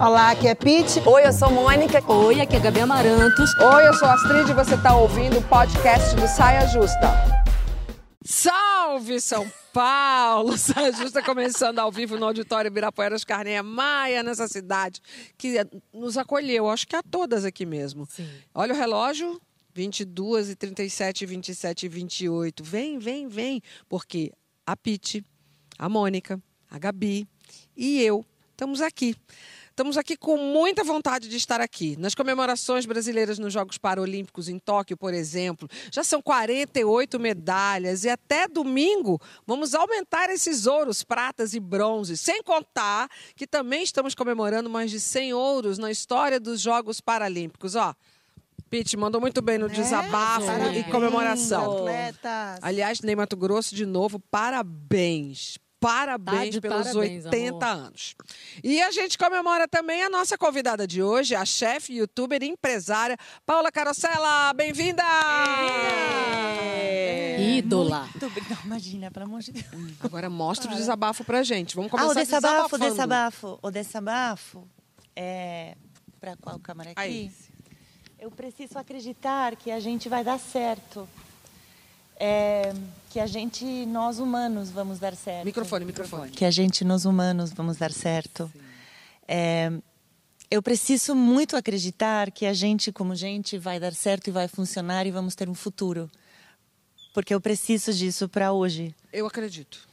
Olá, aqui é Pete. Oi, eu sou Mônica. Oi, aqui é Gabi Amarantos. Oi, eu sou Astrid e você está ouvindo o podcast do Saia Justa. Salve São Paulo! Saia Justa começando ao vivo no Auditório Ibirapueras Carneia Maia, nessa cidade que nos acolheu, acho que a todas aqui mesmo. Sim. Olha o relógio, 22 e 37, 27 e 28. Vem, vem, vem, porque a Pete, a Mônica, a Gabi e eu estamos aqui. Estamos aqui com muita vontade de estar aqui. Nas comemorações brasileiras nos Jogos Paralímpicos em Tóquio, por exemplo, já são 48 medalhas e até domingo vamos aumentar esses ouros, pratas e bronzes. Sem contar que também estamos comemorando mais de 100 ouros na história dos Jogos Paralímpicos. Ó, Pete mandou muito bem no desabafo Parabéns. e comemoração. Atletas. Aliás, Ney Mato Grosso, de novo, parabéns. Parabéns Tá de pelos parabéns, 80 amor. anos. E a gente comemora também a nossa convidada de hoje, a chefe, youtuber e empresária, Paula Carosella. Bem-vinda! Ídola. Muito obrigada. Não, imagina, pelo amor de Deus. Agora mostra o desabafo pra gente. Vamos Ah, começar o desabafo, o desabafo. O desabafo é... Pra qual câmera aqui? Aí. Eu preciso acreditar que a gente vai dar certo. É, que a gente, nós humanos, vamos dar certo. Microfone, microfone. Que a gente, nós humanos, vamos dar certo. É, eu preciso muito acreditar que a gente, como gente, vai dar certo e vai funcionar e vamos ter um futuro. Porque eu preciso disso para hoje. Eu acredito.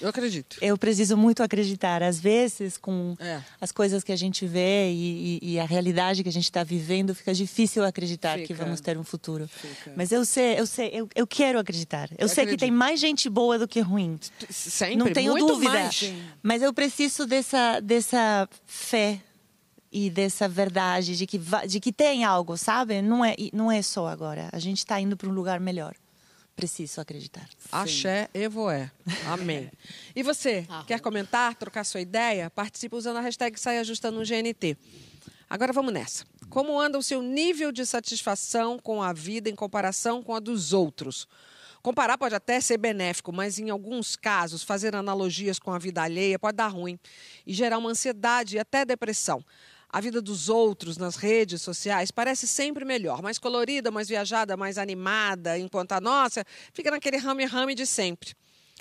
Eu acredito. Eu preciso muito acreditar. Às vezes, com É. as coisas que a gente vê e, e- e a realidade que a gente está vivendo, fica difícil acreditar que Fica. vamos ter um futuro. Fica. Mas eu sei, eu sei, eu, eu quero acreditar. Eu, Eu sei que acredito. tem mais gente boa do que ruim. Sempre, Não tenho muito dúvida. mais. Mas eu preciso dessa, dessa fé e dessa verdade de que, de que tem algo, sabe? Não é, não é só agora. A gente está indo para um lugar melhor. Preciso acreditar. Axé Evoé. Amém. E você, Arroba. quer comentar, trocar sua ideia? Participe usando a hashtag Saia Justa no GNT. Agora vamos nessa. Como anda o seu nível de satisfação com a vida em comparação com a dos outros? Comparar pode até ser benéfico, mas em alguns casos, fazer analogias com a vida alheia pode dar ruim e gerar uma ansiedade e até depressão. A vida dos outros nas redes sociais parece sempre melhor, mais colorida, mais viajada, mais animada, enquanto a nossa fica naquele rame-rame de sempre.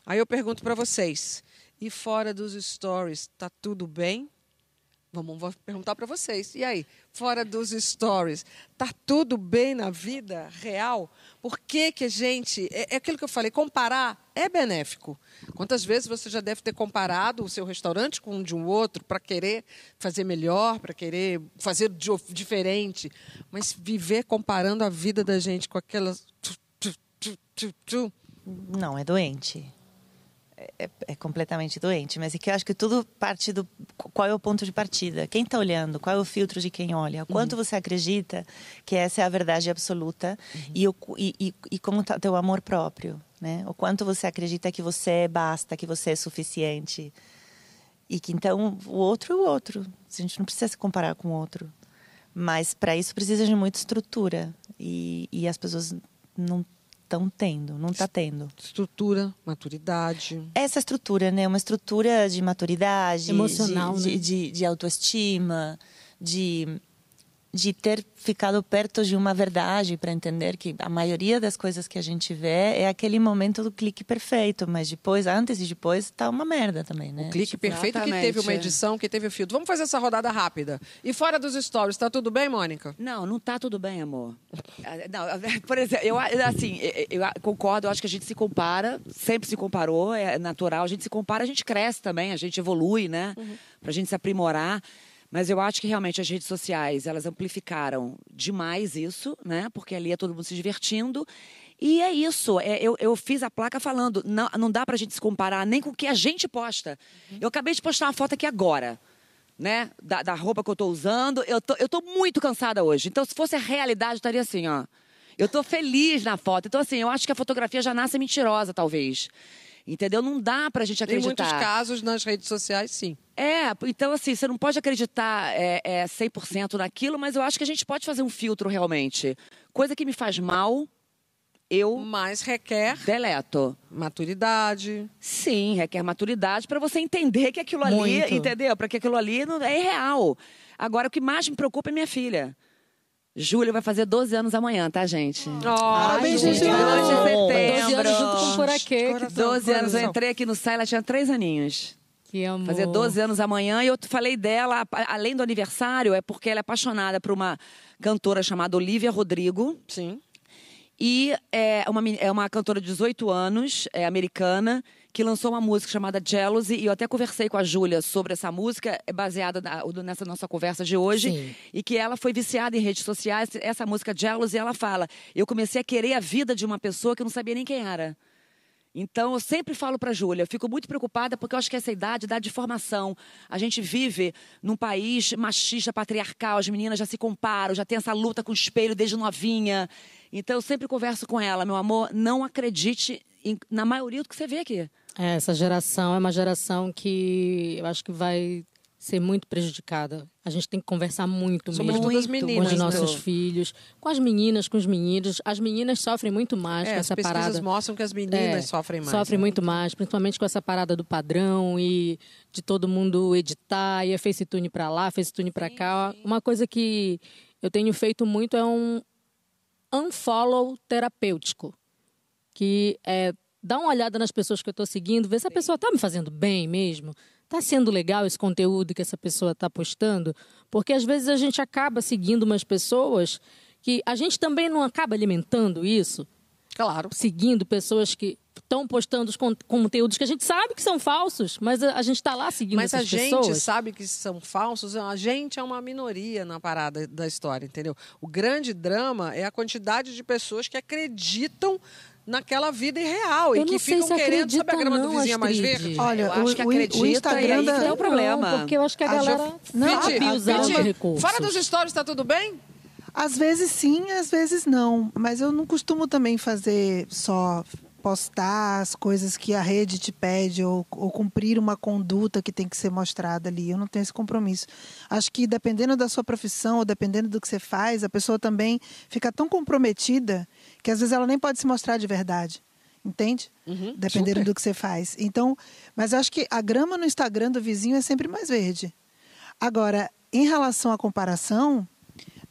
Aí eu pergunto para vocês, e fora dos stories, tá tudo bem? Vamos perguntar para vocês. E aí, fora dos stories, tá tudo bem na vida real? Por que que a gente, é, é aquilo que eu falei, comparar é benéfico. Quantas vezes você já deve ter comparado o seu restaurante com um de um outro para querer fazer melhor, para querer fazer diferente, mas viver comparando a vida da gente com aquelas. Não, é doente. É, é completamente doente. Mas é que eu acho que tudo parte do. Qual é o ponto de partida? Quem está olhando? Qual é o filtro de quem olha? O quanto você acredita que essa é a verdade absoluta? E, o, e, e, e como está o teu amor próprio? Né? O quanto você acredita que você basta, que você é suficiente? E que então o outro é o outro. A gente não precisa se comparar com o outro. Mas para isso precisa de muita estrutura. E, e as pessoas não estão tendo, não está tendo. Estrutura, maturidade. Essa estrutura, né? Uma estrutura de maturidade, Emocional, de, né? de, de, de autoestima, de, de ter ficado perto de uma verdade para entender que a maioria das coisas que a gente vê é aquele momento do clique perfeito, mas depois, antes e depois, tá uma merda também, né? O clique perfeito que Exatamente, teve uma é. edição, que teve o filtro. Vamos fazer essa rodada rápida. E fora dos stories, tá tudo bem, Mônica? Não, não tá tudo bem, amor. Ah, Não, por exemplo, eu assim, eu, eu concordo, eu acho que a gente se compara, sempre se comparou, é natural, a gente se compara, a gente cresce também, a gente evolui, né? Pra gente se aprimorar. Mas eu acho que realmente as redes sociais, elas amplificaram demais isso, né? Porque ali é todo mundo se divertindo. E é isso, é, eu, eu fiz a placa falando, não, não dá pra gente se comparar nem com o que a gente posta. Eu acabei de postar uma foto aqui agora né, da, da roupa que eu tô usando. Eu tô, eu tô muito cansada hoje. Então, se fosse a realidade, eu estaria assim, ó. Eu tô feliz na foto. Então, assim, eu acho que a fotografia já nasce mentirosa, talvez. Entendeu? Não dá pra gente Em acreditar. muitos casos, nas redes sociais, sim. É, então assim, você não pode acreditar é, é, 100% naquilo, mas eu acho que a gente pode fazer um filtro realmente. Coisa que me faz mal, eu Mas requer deleto. maturidade. Sim, requer maturidade para você entender que aquilo ali, Muito. entendeu? Para que aquilo ali não é irreal. Agora, o que mais me preocupa é minha filha. Júlia vai fazer 12 anos amanhã, tá, gente? Parabéns, gente. Juju. 12 de 12 setembro. anos junto com o. Coração, 12 anos. Eu entrei aqui no SAI, ela tinha 3 aninhos. Que amor. Fazer 12 anos amanhã. E eu falei dela, além do aniversário, é porque ela é apaixonada por uma cantora chamada Olivia Rodrigo. Sim. E é uma, é uma cantora de 18 anos, é americana, que lançou uma música chamada Jealousy. E eu até conversei com a Júlia sobre essa música, é baseada na- nessa nossa conversa de hoje. Sim. E que ela foi viciada em redes sociais. Essa música Jealousy, ela fala: Eu comecei a querer a vida de uma pessoa que eu não sabia nem quem era. Então, eu sempre falo para a Júlia, eu fico muito preocupada porque eu acho que essa idade dá de formação. A gente vive num país machista, patriarcal, as meninas já se comparam, já tem essa luta com o espelho desde novinha. Então, eu sempre converso com ela, meu amor, não acredite em- na maioria do que você vê aqui. É, essa geração é uma geração que eu acho que vai ser muito prejudicada. A gente tem que conversar muito Sobretudo mesmo as com meninas. os nossos Muito. filhos, com as meninas, com os meninos. As meninas sofrem muito mais É, com as essa pesquisas parada. mostram que as meninas É, sofrem mais. Sofrem né? muito mais, principalmente com essa parada do padrão e de todo mundo editar e é FaceTune pra lá, FaceTune pra cá. Uma coisa que eu tenho feito muito é um unfollow terapêutico, que é dar uma olhada nas pessoas que eu estou seguindo, ver se a pessoa está me fazendo bem mesmo. Está sendo legal esse conteúdo que essa pessoa está postando? Porque às vezes a gente acaba seguindo umas pessoas que a gente também não acaba alimentando isso Claro. seguindo pessoas que estão postando os con- conteúdos que a gente sabe que são falsos, mas a, a gente está lá seguindo Mas a essas gente pessoas. sabe que são falsos, a gente é uma minoria na parada da história, entendeu? O grande drama é a quantidade de pessoas que acreditam naquela vida irreal Eu e que não ficam se querendo saber a grama do acredita vizinho mais não, verde. Olha, eu acho o, que o- o acredita Instagram e aí que é o problema. Não, porque eu acho que a A galera Jo- sabe Viti, usar Viti, os recursos. Fora dos stories, tá tudo bem? Às vezes sim, às vezes não. Mas eu não costumo também fazer só postar as coisas que a rede te pede ou, ou cumprir uma conduta que tem que ser mostrada ali. Eu não tenho esse compromisso. Acho que dependendo da sua profissão ou dependendo do que você faz, a pessoa também fica tão comprometida que às vezes ela nem pode se mostrar de verdade. Entende? Dependendo super. do que você faz. Então, mas acho que a grama no Instagram do vizinho é sempre mais verde. Agora, em relação à comparação,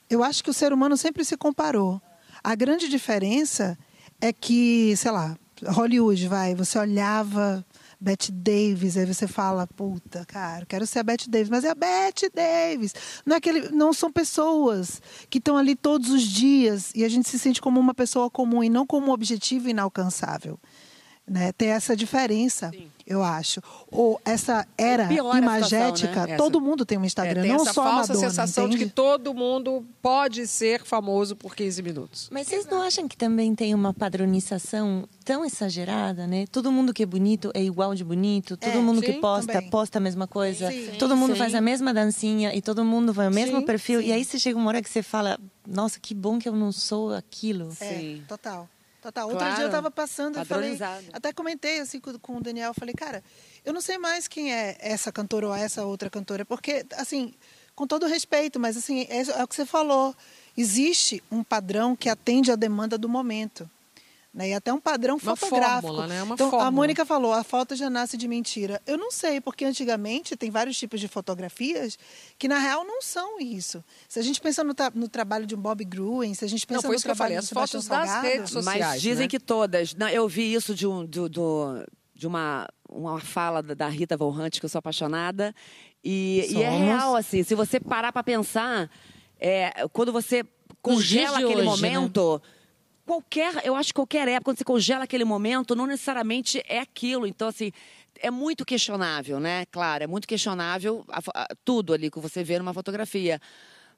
eu acho que o ser humano sempre se comparou. A grande diferença é que, sei lá, Hollywood, vai, você olhava Bette Davis, aí você fala, puta, cara, quero ser a Bette Davis, mas é a Bette Davis. Não, é aquele, não são pessoas que estão ali todos os dias e a gente se sente como uma pessoa comum e não como um objetivo inalcançável. Né? Tem essa diferença, eu acho. Ou essa era Piora a imagética, situação, né? todo mundo tem um Instagram, É, tem não essa só a falsa Madonna, sensação de entende? que todo mundo pode ser famoso por 15 minutos. Mas vocês não acham que também tem uma padronização tão exagerada, né? Todo mundo que é bonito é igual de bonito, todo É, mundo que sim, posta, também. posta a mesma coisa, Sim. todo mundo Sim. faz a mesma dancinha e todo mundo vai o mesmo Sim, perfil. sim. E aí você chega uma hora que você fala, nossa, que bom que eu não sou aquilo. É, Sim. Total. Outro Claro. dia eu tava passando e falei, até comentei assim com, com o Daniel, falei, cara, eu não sei mais quem é essa cantora ou essa outra cantora, porque assim, com todo respeito, mas assim, é, é o que você falou, existe um padrão que atende à demanda do momento. Né? E até um padrão Uma fotográfico. fórmula, né? Uma então, fórmula. a Mônica falou, a foto já nasce de mentira. Eu não sei, porque antigamente tem vários tipos de fotografias que, na real, não são isso. Se a gente pensa no, tra- no trabalho de um Bob Gruen, se a gente pensa Não, foi no isso que eu trabalho falei, do as fotos das Salgado, redes sociais. Mas dizem né? que todas. Não, eu vi isso de, um, do, do- de uma, uma fala da Rita Von Hunt, que eu sou apaixonada. E, e é real, assim, se você parar para pensar, é, quando você congela aquele hoje, né? Qualquer, eu acho que qualquer época, quando você congela aquele momento, não necessariamente é aquilo. Então, assim, é muito questionável, né? Claro, é muito questionável a a- tudo ali que você vê numa fotografia.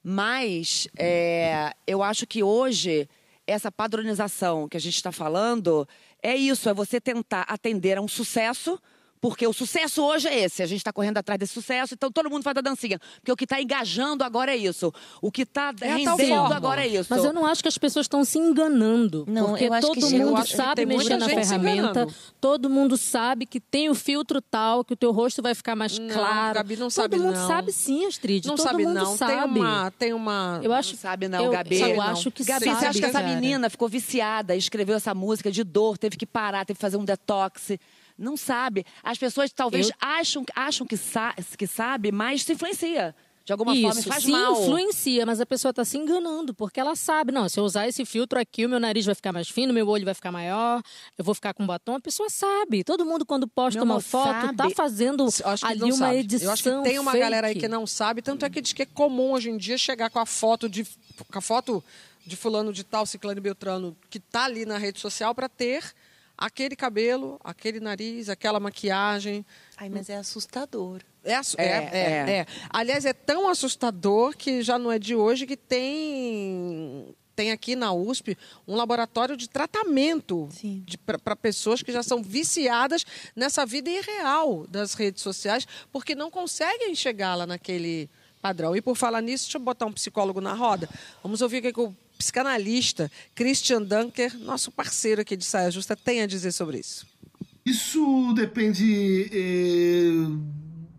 Mas é, eu acho que hoje essa padronização que a gente está falando é isso, é você tentar atender a um sucesso Porque o sucesso hoje é esse. A gente está correndo atrás desse sucesso, então todo mundo faz a dancinha. Porque o que está engajando agora é isso. O que está É rendendo agora é isso. Mas eu não acho que as pessoas estão se enganando. Não, porque eu acho que todo mundo acho que sabe mexer na ferramenta. Todo mundo sabe que tem o filtro tal, que o teu rosto vai ficar mais Não, claro. Gabi, não todo sabe mundo não. sabe sim, Astrid. Não todo sabe, mundo não. sabe. Tem uma. Tem uma... Eu acho Não sabe não, eu, Gabi. Eu não. acho que Gabi, sabe, você acha que essa menina ficou viciada, escreveu essa música de dor, teve que parar, teve que fazer um detox? Não sabe. As pessoas talvez Eu- acham, acham que, sa que sabe, mas se influencia. De alguma forma, Isso, faz sim, mal. influencia, mas a pessoa está se enganando, porque ela sabe, não, se eu usar esse filtro aqui, o meu nariz vai ficar mais fino, meu olho vai ficar maior, eu vou ficar com batom, a pessoa sabe. Todo mundo, quando posta Meu uma foto, tá sabe. fazendo acho que ali não uma sabe. edição Eu acho que tem uma fake. galera aí que não sabe, tanto é que diz que é comum hoje em dia chegar com a foto de com a foto de fulano de tal, ciclano e beltrano, que tá ali na rede social para ter aquele cabelo, aquele nariz, aquela maquiagem. Ai, mas é assustador. É, É, é, é, é. é. Aliás, é tão assustador que já não é de hoje que tem tem aqui na USP um laboratório de tratamento para pessoas que já são viciadas nessa vida irreal das redes sociais, porque não conseguem chegar lá naquele padrão. E por falar nisso, deixa eu botar um psicólogo na roda. Vamos ouvir o que, que o psicanalista Christian Dunker, nosso parceiro aqui de Saia Justa, tem a dizer sobre isso. Isso depende eh,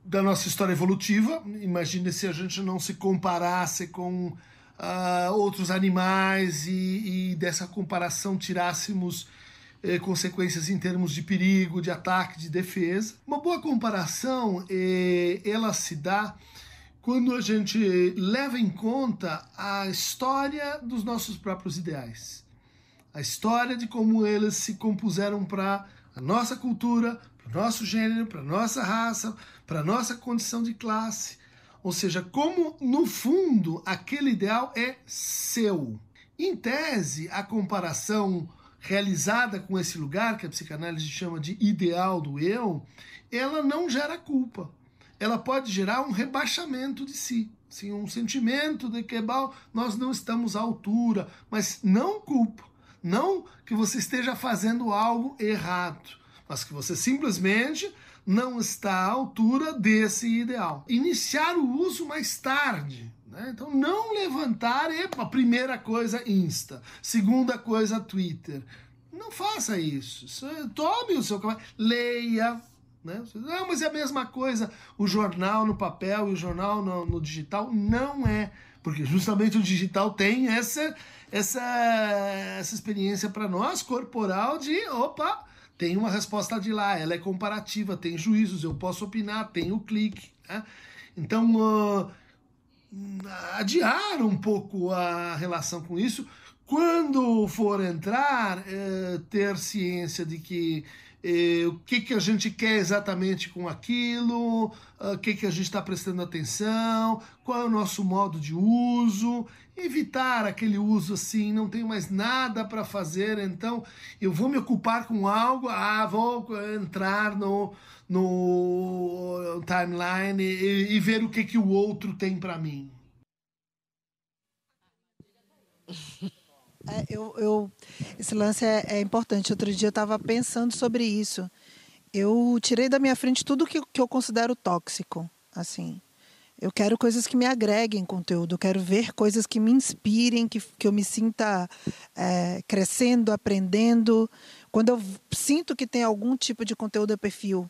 da nossa história evolutiva. Imagine se a gente não se comparasse com ah, outros animais e, e dessa comparação tirássemos eh, consequências em termos de perigo, de ataque, de defesa. Uma boa comparação, eh, ela se dá quando a gente leva em conta a história dos nossos próprios ideais a história de como eles se compuseram para a nossa cultura, para o nosso gênero, para a nossa raça, para a nossa condição de classe. Ou seja, como no fundo aquele ideal é seu. Em tese, a comparação realizada com esse lugar, que a psicanálise chama de ideal do eu, ela não gera culpa. Ela pode gerar um rebaixamento de si. Sim, um sentimento de que "Bom, nós não estamos à altura, mas não culpa. Não que você esteja fazendo algo errado, mas que você simplesmente não está à altura desse ideal. Iniciar o uso mais tarde. né? Então, não levantar, epa, primeira coisa Insta, segunda coisa Twitter. Não faça isso. É- Tome o seu café, leia. Né? Não, mas é a mesma coisa o jornal no papel e o jornal no, no digital. Não é. Porque justamente o digital tem essa, essa, essa experiência para nós, corporal, de opa, tem uma resposta de lá, ela é comparativa, tem juízos, eu posso opinar, tem o clique. né? Então, ah, adiar um pouco a relação com isso. Quando for entrar, eh, ter ciência de que eh, o que, que a gente quer exatamente com aquilo, ah, o que, que a gente está prestando atenção, qual é o nosso modo de uso, evitar aquele uso assim, não tenho mais nada para fazer, então eu vou me ocupar com algo, ah, vou entrar no, no timeline e, e ver o que, que o outro tem para mim. É, eu, eu- esse lance é, é importante. Outro dia eu estava pensando sobre isso. Eu tirei da minha frente tudo que, que eu considero tóxico. Assim, eu quero coisas que me agreguem conteúdo. Quero ver coisas que me inspirem, que, que eu me sinta é, crescendo, aprendendo. Quando eu sinto que tem algum tipo de conteúdo a perfil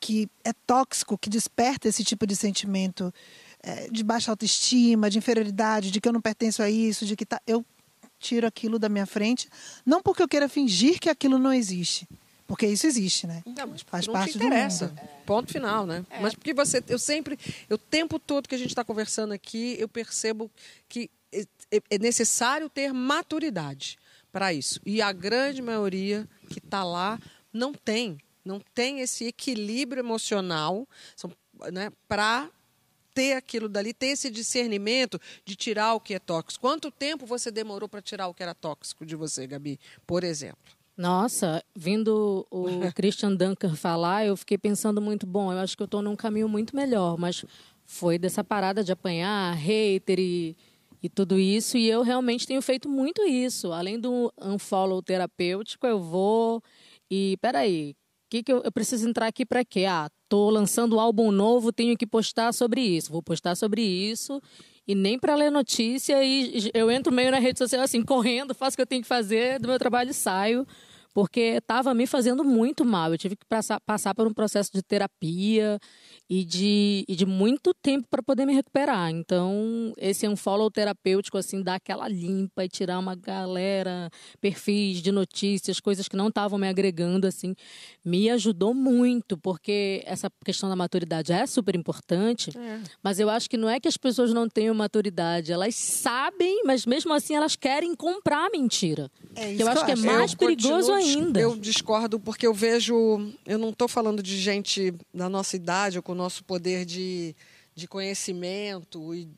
que é tóxico, que desperta esse tipo de sentimento é, de baixa autoestima, de inferioridade, de que eu não pertenço a isso, de que tá, eu tiro aquilo da minha frente, não porque eu queira fingir que aquilo não existe, porque isso existe, né? Não, mas Faz não parte te do interessa. mundo. Ponto final, né? Mas porque você, eu sempre, o tempo todo que a gente está conversando aqui, eu percebo que é, é- é necessário ter maturidade para isso. E a grande maioria que está lá não tem, não tem esse equilíbrio emocional, né, para ter aquilo dali, ter esse discernimento de tirar o que é tóxico. Quanto tempo você demorou para tirar o que era tóxico de você, Gabi, por exemplo? Nossa, vindo o Christian Dunker falar, eu fiquei pensando muito, bom, eu acho que eu estou num caminho muito melhor, mas foi dessa parada de apanhar hater e, e tudo isso, e eu realmente tenho feito muito isso. Além do unfollow terapêutico, eu vou e, peraí, que, que eu, eu preciso entrar aqui para quê? Ah, tô lançando um álbum novo, tenho que postar sobre isso. Vou postar sobre isso e nem para ler notícia e eu entro meio na rede social assim, correndo, faço o que eu tenho que fazer do meu trabalho e saio, porque estava me fazendo muito mal. Eu tive que passar, passar por um processo de terapia e de, e de muito tempo para poder me recuperar. Então, esse é um follow terapêutico, assim, dar aquela limpa e tirar uma galera, perfis de notícias, coisas que não estavam me agregando, assim, me ajudou muito, porque essa questão da maturidade é super importante, é. mas eu acho que não é que as pessoas não tenham maturidade, elas sabem, mas mesmo assim elas querem comprar mentira. É isso eu acho que é mais eu perigoso ainda. Eu discordo porque eu vejo, eu não estou falando de gente da nossa idade com o nosso poder de, de conhecimento e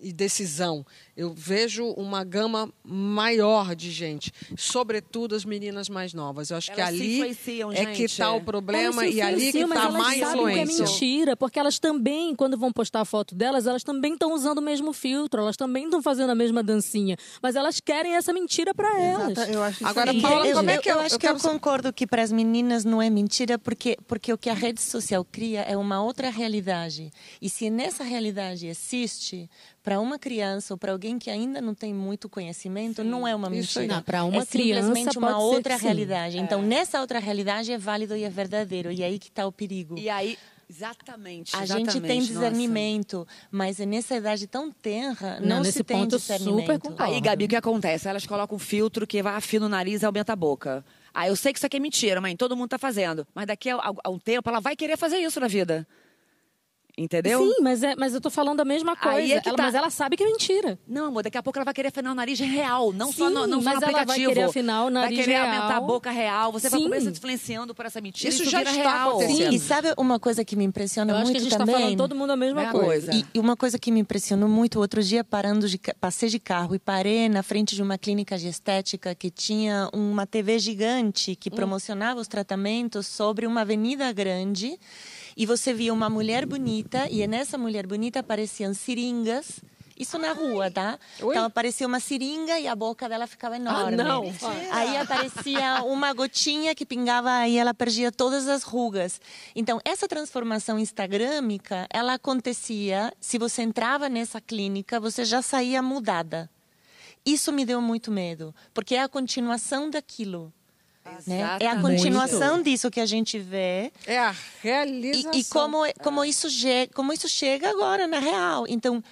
e decisão. Eu vejo uma gama maior de gente, sobretudo as meninas mais novas. Eu acho elas que ali é que está o problema e ali que está mais influência. Que é mentira, porque elas também, quando vão postar a foto delas, elas também estão usando o mesmo filtro, elas também estão fazendo a mesma dancinha, mas elas querem essa mentira para elas. Eu acho Agora, Paula, como é que eu, eu acho eu que eu concordo que para as meninas não é mentira, porque porque o que a rede social cria é uma outra realidade. E se nessa realidade existe para uma criança ou para alguém que ainda não tem muito conhecimento, sim. não é uma mentira. Para uma é criança simplesmente uma outra realidade. Então, é. Então, nessa outra realidade é válido e é verdadeiro. E aí que está o perigo. E aí, Exatamente. A exatamente, gente tem discernimento, nossa. mas nessa idade tão tenra, não, não se tem ponto discernimento. Super aí, Gabi, o que acontece? Elas colocam um filtro que vai afina o nariz e aumenta a boca. Ah, eu sei que isso aqui é mentira, mãe, todo mundo está fazendo. Mas daqui a, a um tempo ela vai querer fazer isso na vida. Entendeu? Sim, mas, é, mas eu tô falando a mesma coisa. É ela, tá. Mas ela sabe que é mentira. Não, amor, daqui a pouco ela vai querer afinar o nariz real, não Sim, só no, não mas só no aplicativo. Ela vai querer afinar o nariz Vai querer real. aumentar a boca real. Você Sim. vai começar influenciando por essa mentira. Isso, isso já está real. acontecendo. Sim, e sabe uma coisa que me impressiona eu muito acho que a gente também? Tá falando todo mundo a mesma é coisa. coisa. E, e, uma coisa que me impressionou muito, outro dia parando de passei de carro e parei na frente de uma clínica de estética que tinha uma TV gigante que hum. promocionava os tratamentos sobre uma avenida grande e você via uma mulher bonita e nessa mulher bonita apareciam seringas. Isso na rua, tá? Oi? Então aparecia uma seringa e a boca dela ficava enorme. Ah, não. Aí aparecia uma gotinha que pingava e ela perdia todas as rugas. Então essa transformação instagrâmica, ela acontecia se você entrava nessa clínica, você já saía mudada. Isso me deu muito medo, porque é a continuação daquilo. Né? É a continuação disso que a gente vê. É a realização. E, e como, como, isso como isso chega agora na real. Então,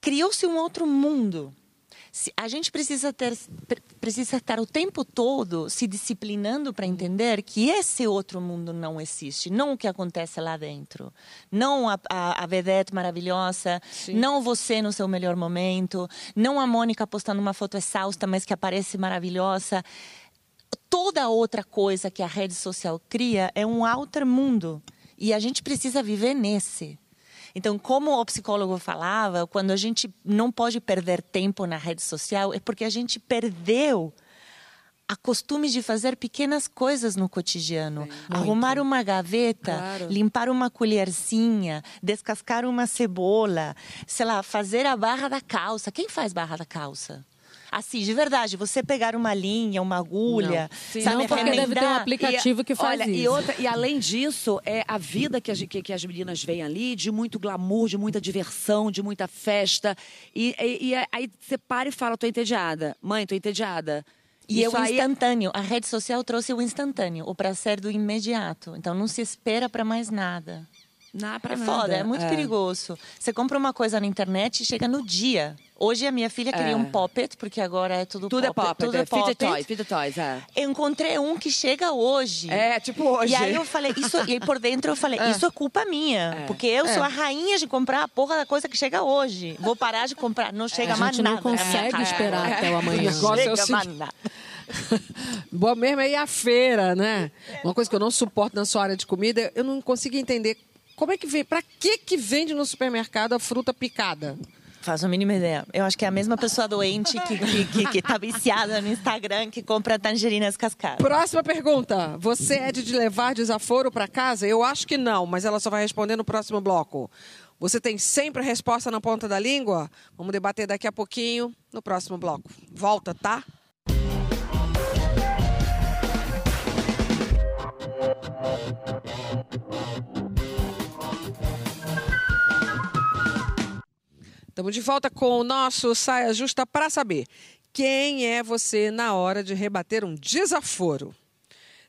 criou-se um outro mundo a gente precisa ter precisa estar o tempo todo se disciplinando para entender que esse outro mundo não existe, não o que acontece lá dentro, não a, a, a vedette maravilhosa, Sim. não você no seu melhor momento, não a Mônica postando uma foto exausta, mas que aparece maravilhosa. Toda outra coisa que a rede social cria é um outro mundo e a gente precisa viver nesse. Então, como o psicólogo falava, quando a gente não pode perder tempo na rede social, é porque a gente perdeu a costume de fazer pequenas coisas no cotidiano. Arrumar uma gaveta, claro. limpar uma colherzinha, descascar uma cebola, sei lá, fazer a barra da calça. Quem faz barra da calça? Assim, de verdade, você pegar uma linha, uma agulha, não. sabe, não, porque deve ter um aplicativo e, que faz olha, isso. E, outra, e além disso, é a vida que, que, que, as meninas veem ali, de muito glamour, de muita diversão, de muita festa. E, e, e aí você para e fala, tô entediada. Mãe, tô entediada. E Isso é o instantâneo. A rede social trouxe o instantâneo, o prazer do imediato. Então não se espera para mais nada. Não, pra é nada. foda, é muito é. perigoso. Você compra uma coisa na internet e chega no dia. Hoje a minha filha queria é. um poppet, porque agora é tudo, tudo poppet. É poppet. Tudo é, é poppet. Toys, feed toys, é. Eu encontrei um que chega hoje. É, tipo hoje. E aí eu falei, isso, e aí por dentro eu falei, é. isso é culpa minha. É. Porque eu sou é. a rainha de comprar a porra da coisa que chega hoje. Vou parar de comprar, não chega mais nada. A gente não consegue esperar até o amanhã. O negócio é o seguinte... Boa mesmo é ir à feira, né? Uma coisa que eu não suporto na sua área de comida, eu não consigo entender como é que vem? Para que que vende no supermercado a fruta picada? Faz a mínima ideia. Eu acho que é a mesma pessoa doente que, que, que, que tá viciada no Instagram que compra tangerinas cascadas. Próxima pergunta. Você é de levar desaforo para casa? Eu acho que não, mas ela só vai responder no próximo bloco. Você tem sempre a resposta na ponta da língua? Vamos debater daqui a pouquinho no próximo bloco. Volta, tá? Estamos de volta com o nosso Saia Justa para saber quem é você na hora de rebater um desaforo.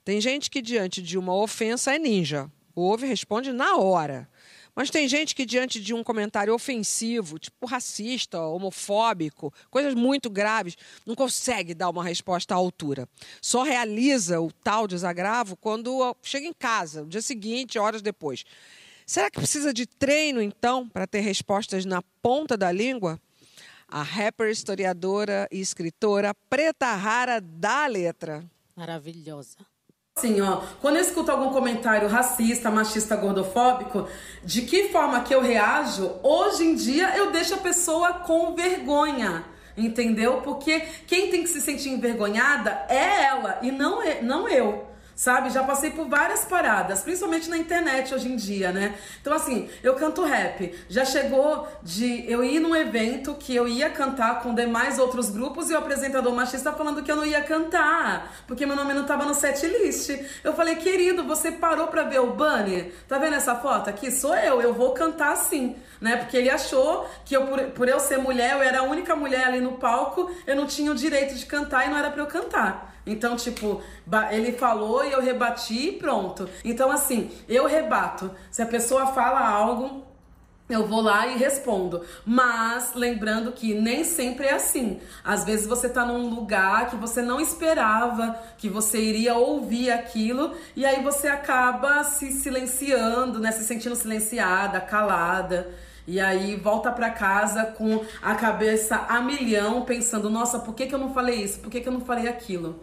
Tem gente que, diante de uma ofensa, é ninja. Ouve e responde na hora. Mas tem gente que, diante de um comentário ofensivo, tipo racista, homofóbico, coisas muito graves, não consegue dar uma resposta à altura. Só realiza o tal desagravo quando chega em casa, no dia seguinte, horas depois. Será que precisa de treino, então, para ter respostas na ponta da língua? A rapper, historiadora e escritora Preta Rara dá a letra. Maravilhosa. Assim, ó, quando eu escuto algum comentário racista, machista, gordofóbico, de que forma que eu reajo, hoje em dia eu deixo a pessoa com vergonha. Entendeu? Porque quem tem que se sentir envergonhada é ela e não, não eu sabe? Já passei por várias paradas, principalmente na internet hoje em dia, né? Então, assim, eu canto rap. Já chegou de eu ir num evento que eu ia cantar com demais outros grupos e o apresentador machista falando que eu não ia cantar, porque meu nome não tava no set list. Eu falei, querido, você parou pra ver o banner? Tá vendo essa foto aqui? Sou eu, eu vou cantar sim, né? Porque ele achou que eu, por, por eu ser mulher, eu era a única mulher ali no palco, eu não tinha o direito de cantar e não era para eu cantar. Então, tipo, ele falou e eu rebati e pronto. Então, assim, eu rebato. Se a pessoa fala algo, eu vou lá e respondo. Mas lembrando que nem sempre é assim. Às vezes você tá num lugar que você não esperava que você iria ouvir aquilo e aí você acaba se silenciando, né, se sentindo silenciada, calada. E aí volta para casa com a cabeça a milhão, pensando: nossa, por que, que eu não falei isso? Por que, que eu não falei aquilo?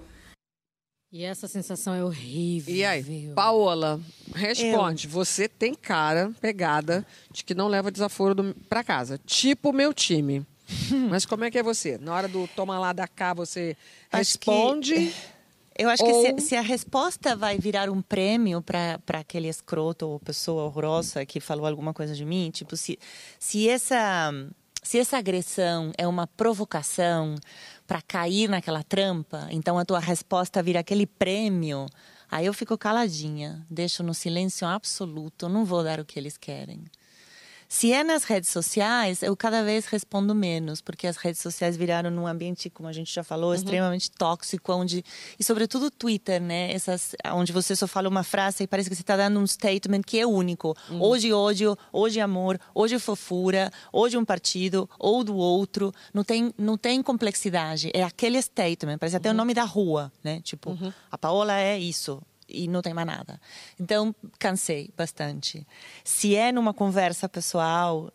E essa sensação é horrível. E aí, Paola, responde. Eu. Você tem cara, pegada, de que não leva desaforo do, pra casa. Tipo meu time. Mas como é que é você? Na hora do toma lá da cá, você Acho responde. Que... Eu acho ou... que se, se, a resposta vai virar um prêmio para aquele escroto ou pessoa horrorosa que falou alguma coisa de mim, tipo, se, se, essa, se essa agressão é uma provocação para cair naquela trampa, então a tua resposta vira aquele prêmio, aí eu fico caladinha, deixo no silêncio absoluto, não vou dar o que eles querem. Se é nas redes sociais, eu cada vez respondo menos, porque as redes sociais viraram num ambiente, como a gente já falou, uhum. extremamente tóxico, onde e sobretudo o Twitter, né? Essas, onde você só fala uma frase e parece que você está dando um statement que é único. Uhum. Hoje ódio, hoje amor, hoje fofura, hoje um partido ou do outro. Não tem, não tem complexidade. É aquele statement. Parece até o uhum. nome da rua, né? Tipo, uhum. a Paola é isso e não tem mais nada. Então, cansei bastante. Se é numa conversa pessoal,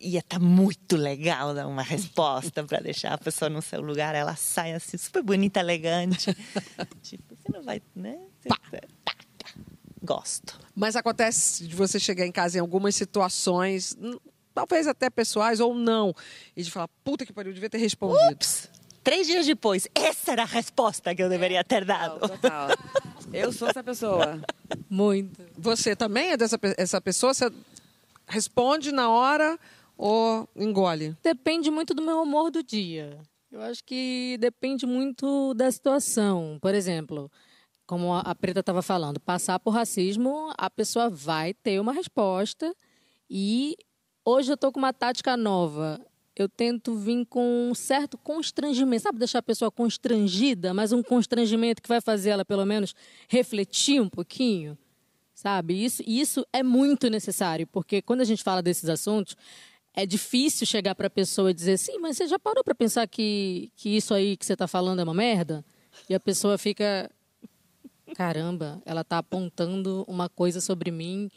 ia estar tá muito legal dar uma resposta para deixar a pessoa no seu lugar. Ela sai assim, super bonita, elegante. tipo, você não vai, né? Pá. Gosto. Mas acontece de você chegar em casa em algumas situações, talvez até pessoais ou não, e de falar, puta que pariu, devia ter respondido. Ups! Três dias depois, essa era a resposta que eu deveria ter dado. Total, total. Eu sou essa pessoa. Muito. Você também é dessa essa pessoa? Você responde na hora ou engole? Depende muito do meu humor do dia. Eu acho que depende muito da situação. Por exemplo, como a Preta estava falando, passar por racismo, a pessoa vai ter uma resposta. E hoje eu estou com uma tática nova eu tento vir com um certo constrangimento, sabe, deixar a pessoa constrangida, mas um constrangimento que vai fazer ela pelo menos refletir um pouquinho, sabe? Isso, isso é muito necessário, porque quando a gente fala desses assuntos, é difícil chegar para a pessoa e dizer, sim, mas você já parou para pensar que, que isso aí que você está falando é uma merda? E a pessoa fica, caramba, ela está apontando uma coisa sobre mim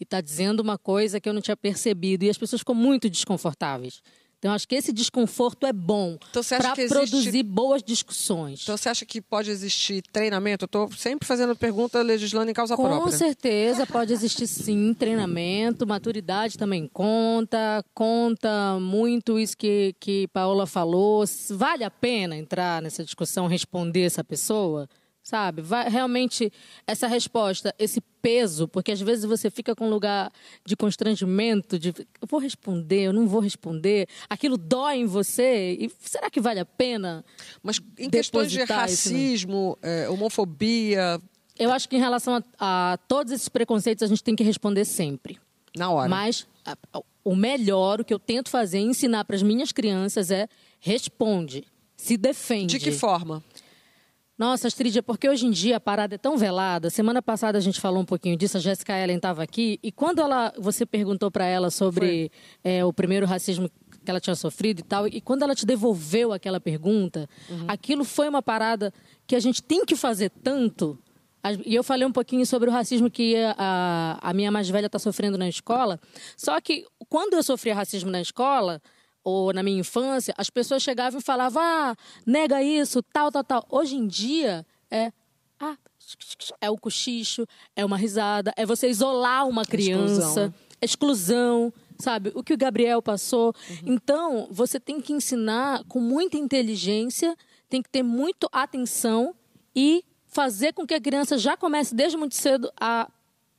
e está dizendo uma coisa que eu não tinha percebido. E as pessoas ficam muito desconfortáveis. Então, acho que esse desconforto é bom então, para produzir boas discussões. Então, você acha que pode existir treinamento? Eu estou sempre fazendo pergunta legislando em causa Com própria. Com certeza, pode existir sim treinamento, maturidade também conta, conta muito isso que, que Paola falou. Vale a pena entrar nessa discussão, responder essa pessoa? Sabe? Vai, realmente, essa resposta, esse peso, porque às vezes você fica com um lugar de constrangimento, de eu vou responder, eu não vou responder, aquilo dói em você, e será que vale a pena? Mas em questões de racismo, é, homofobia, Eu acho que em relação a, a todos esses preconceitos, a gente tem que responder sempre. Na hora. Mas a- a- o melhor, o que eu tento fazer, ensinar para as minhas crianças é responde, se defende. De que forma? Nossa, Astrid, é porque hoje em dia a parada é tão velada. Semana passada a gente falou um pouquinho disso, a Jéssica Ellen estava aqui, e quando ela, você perguntou para ela sobre é, o primeiro racismo que ela tinha sofrido e tal, e quando ela te devolveu aquela pergunta, aquilo foi uma parada que a gente tem que fazer tanto. E eu falei um pouquinho sobre o racismo que a, a minha mais velha está sofrendo na escola. Só que quando eu sofria racismo na escola, ou na minha infância, as pessoas chegavam e falavam, ah, nega isso, tal, tal, tal. Hoje em dia, é, ah, é o cochicho, é uma risada, é você isolar uma criança, exclusão, né? exclusão, sabe? O que o Gabriel passou. Então, você tem que ensinar com muita inteligência, tem que ter muito atenção e fazer com que a criança já comece desde muito cedo a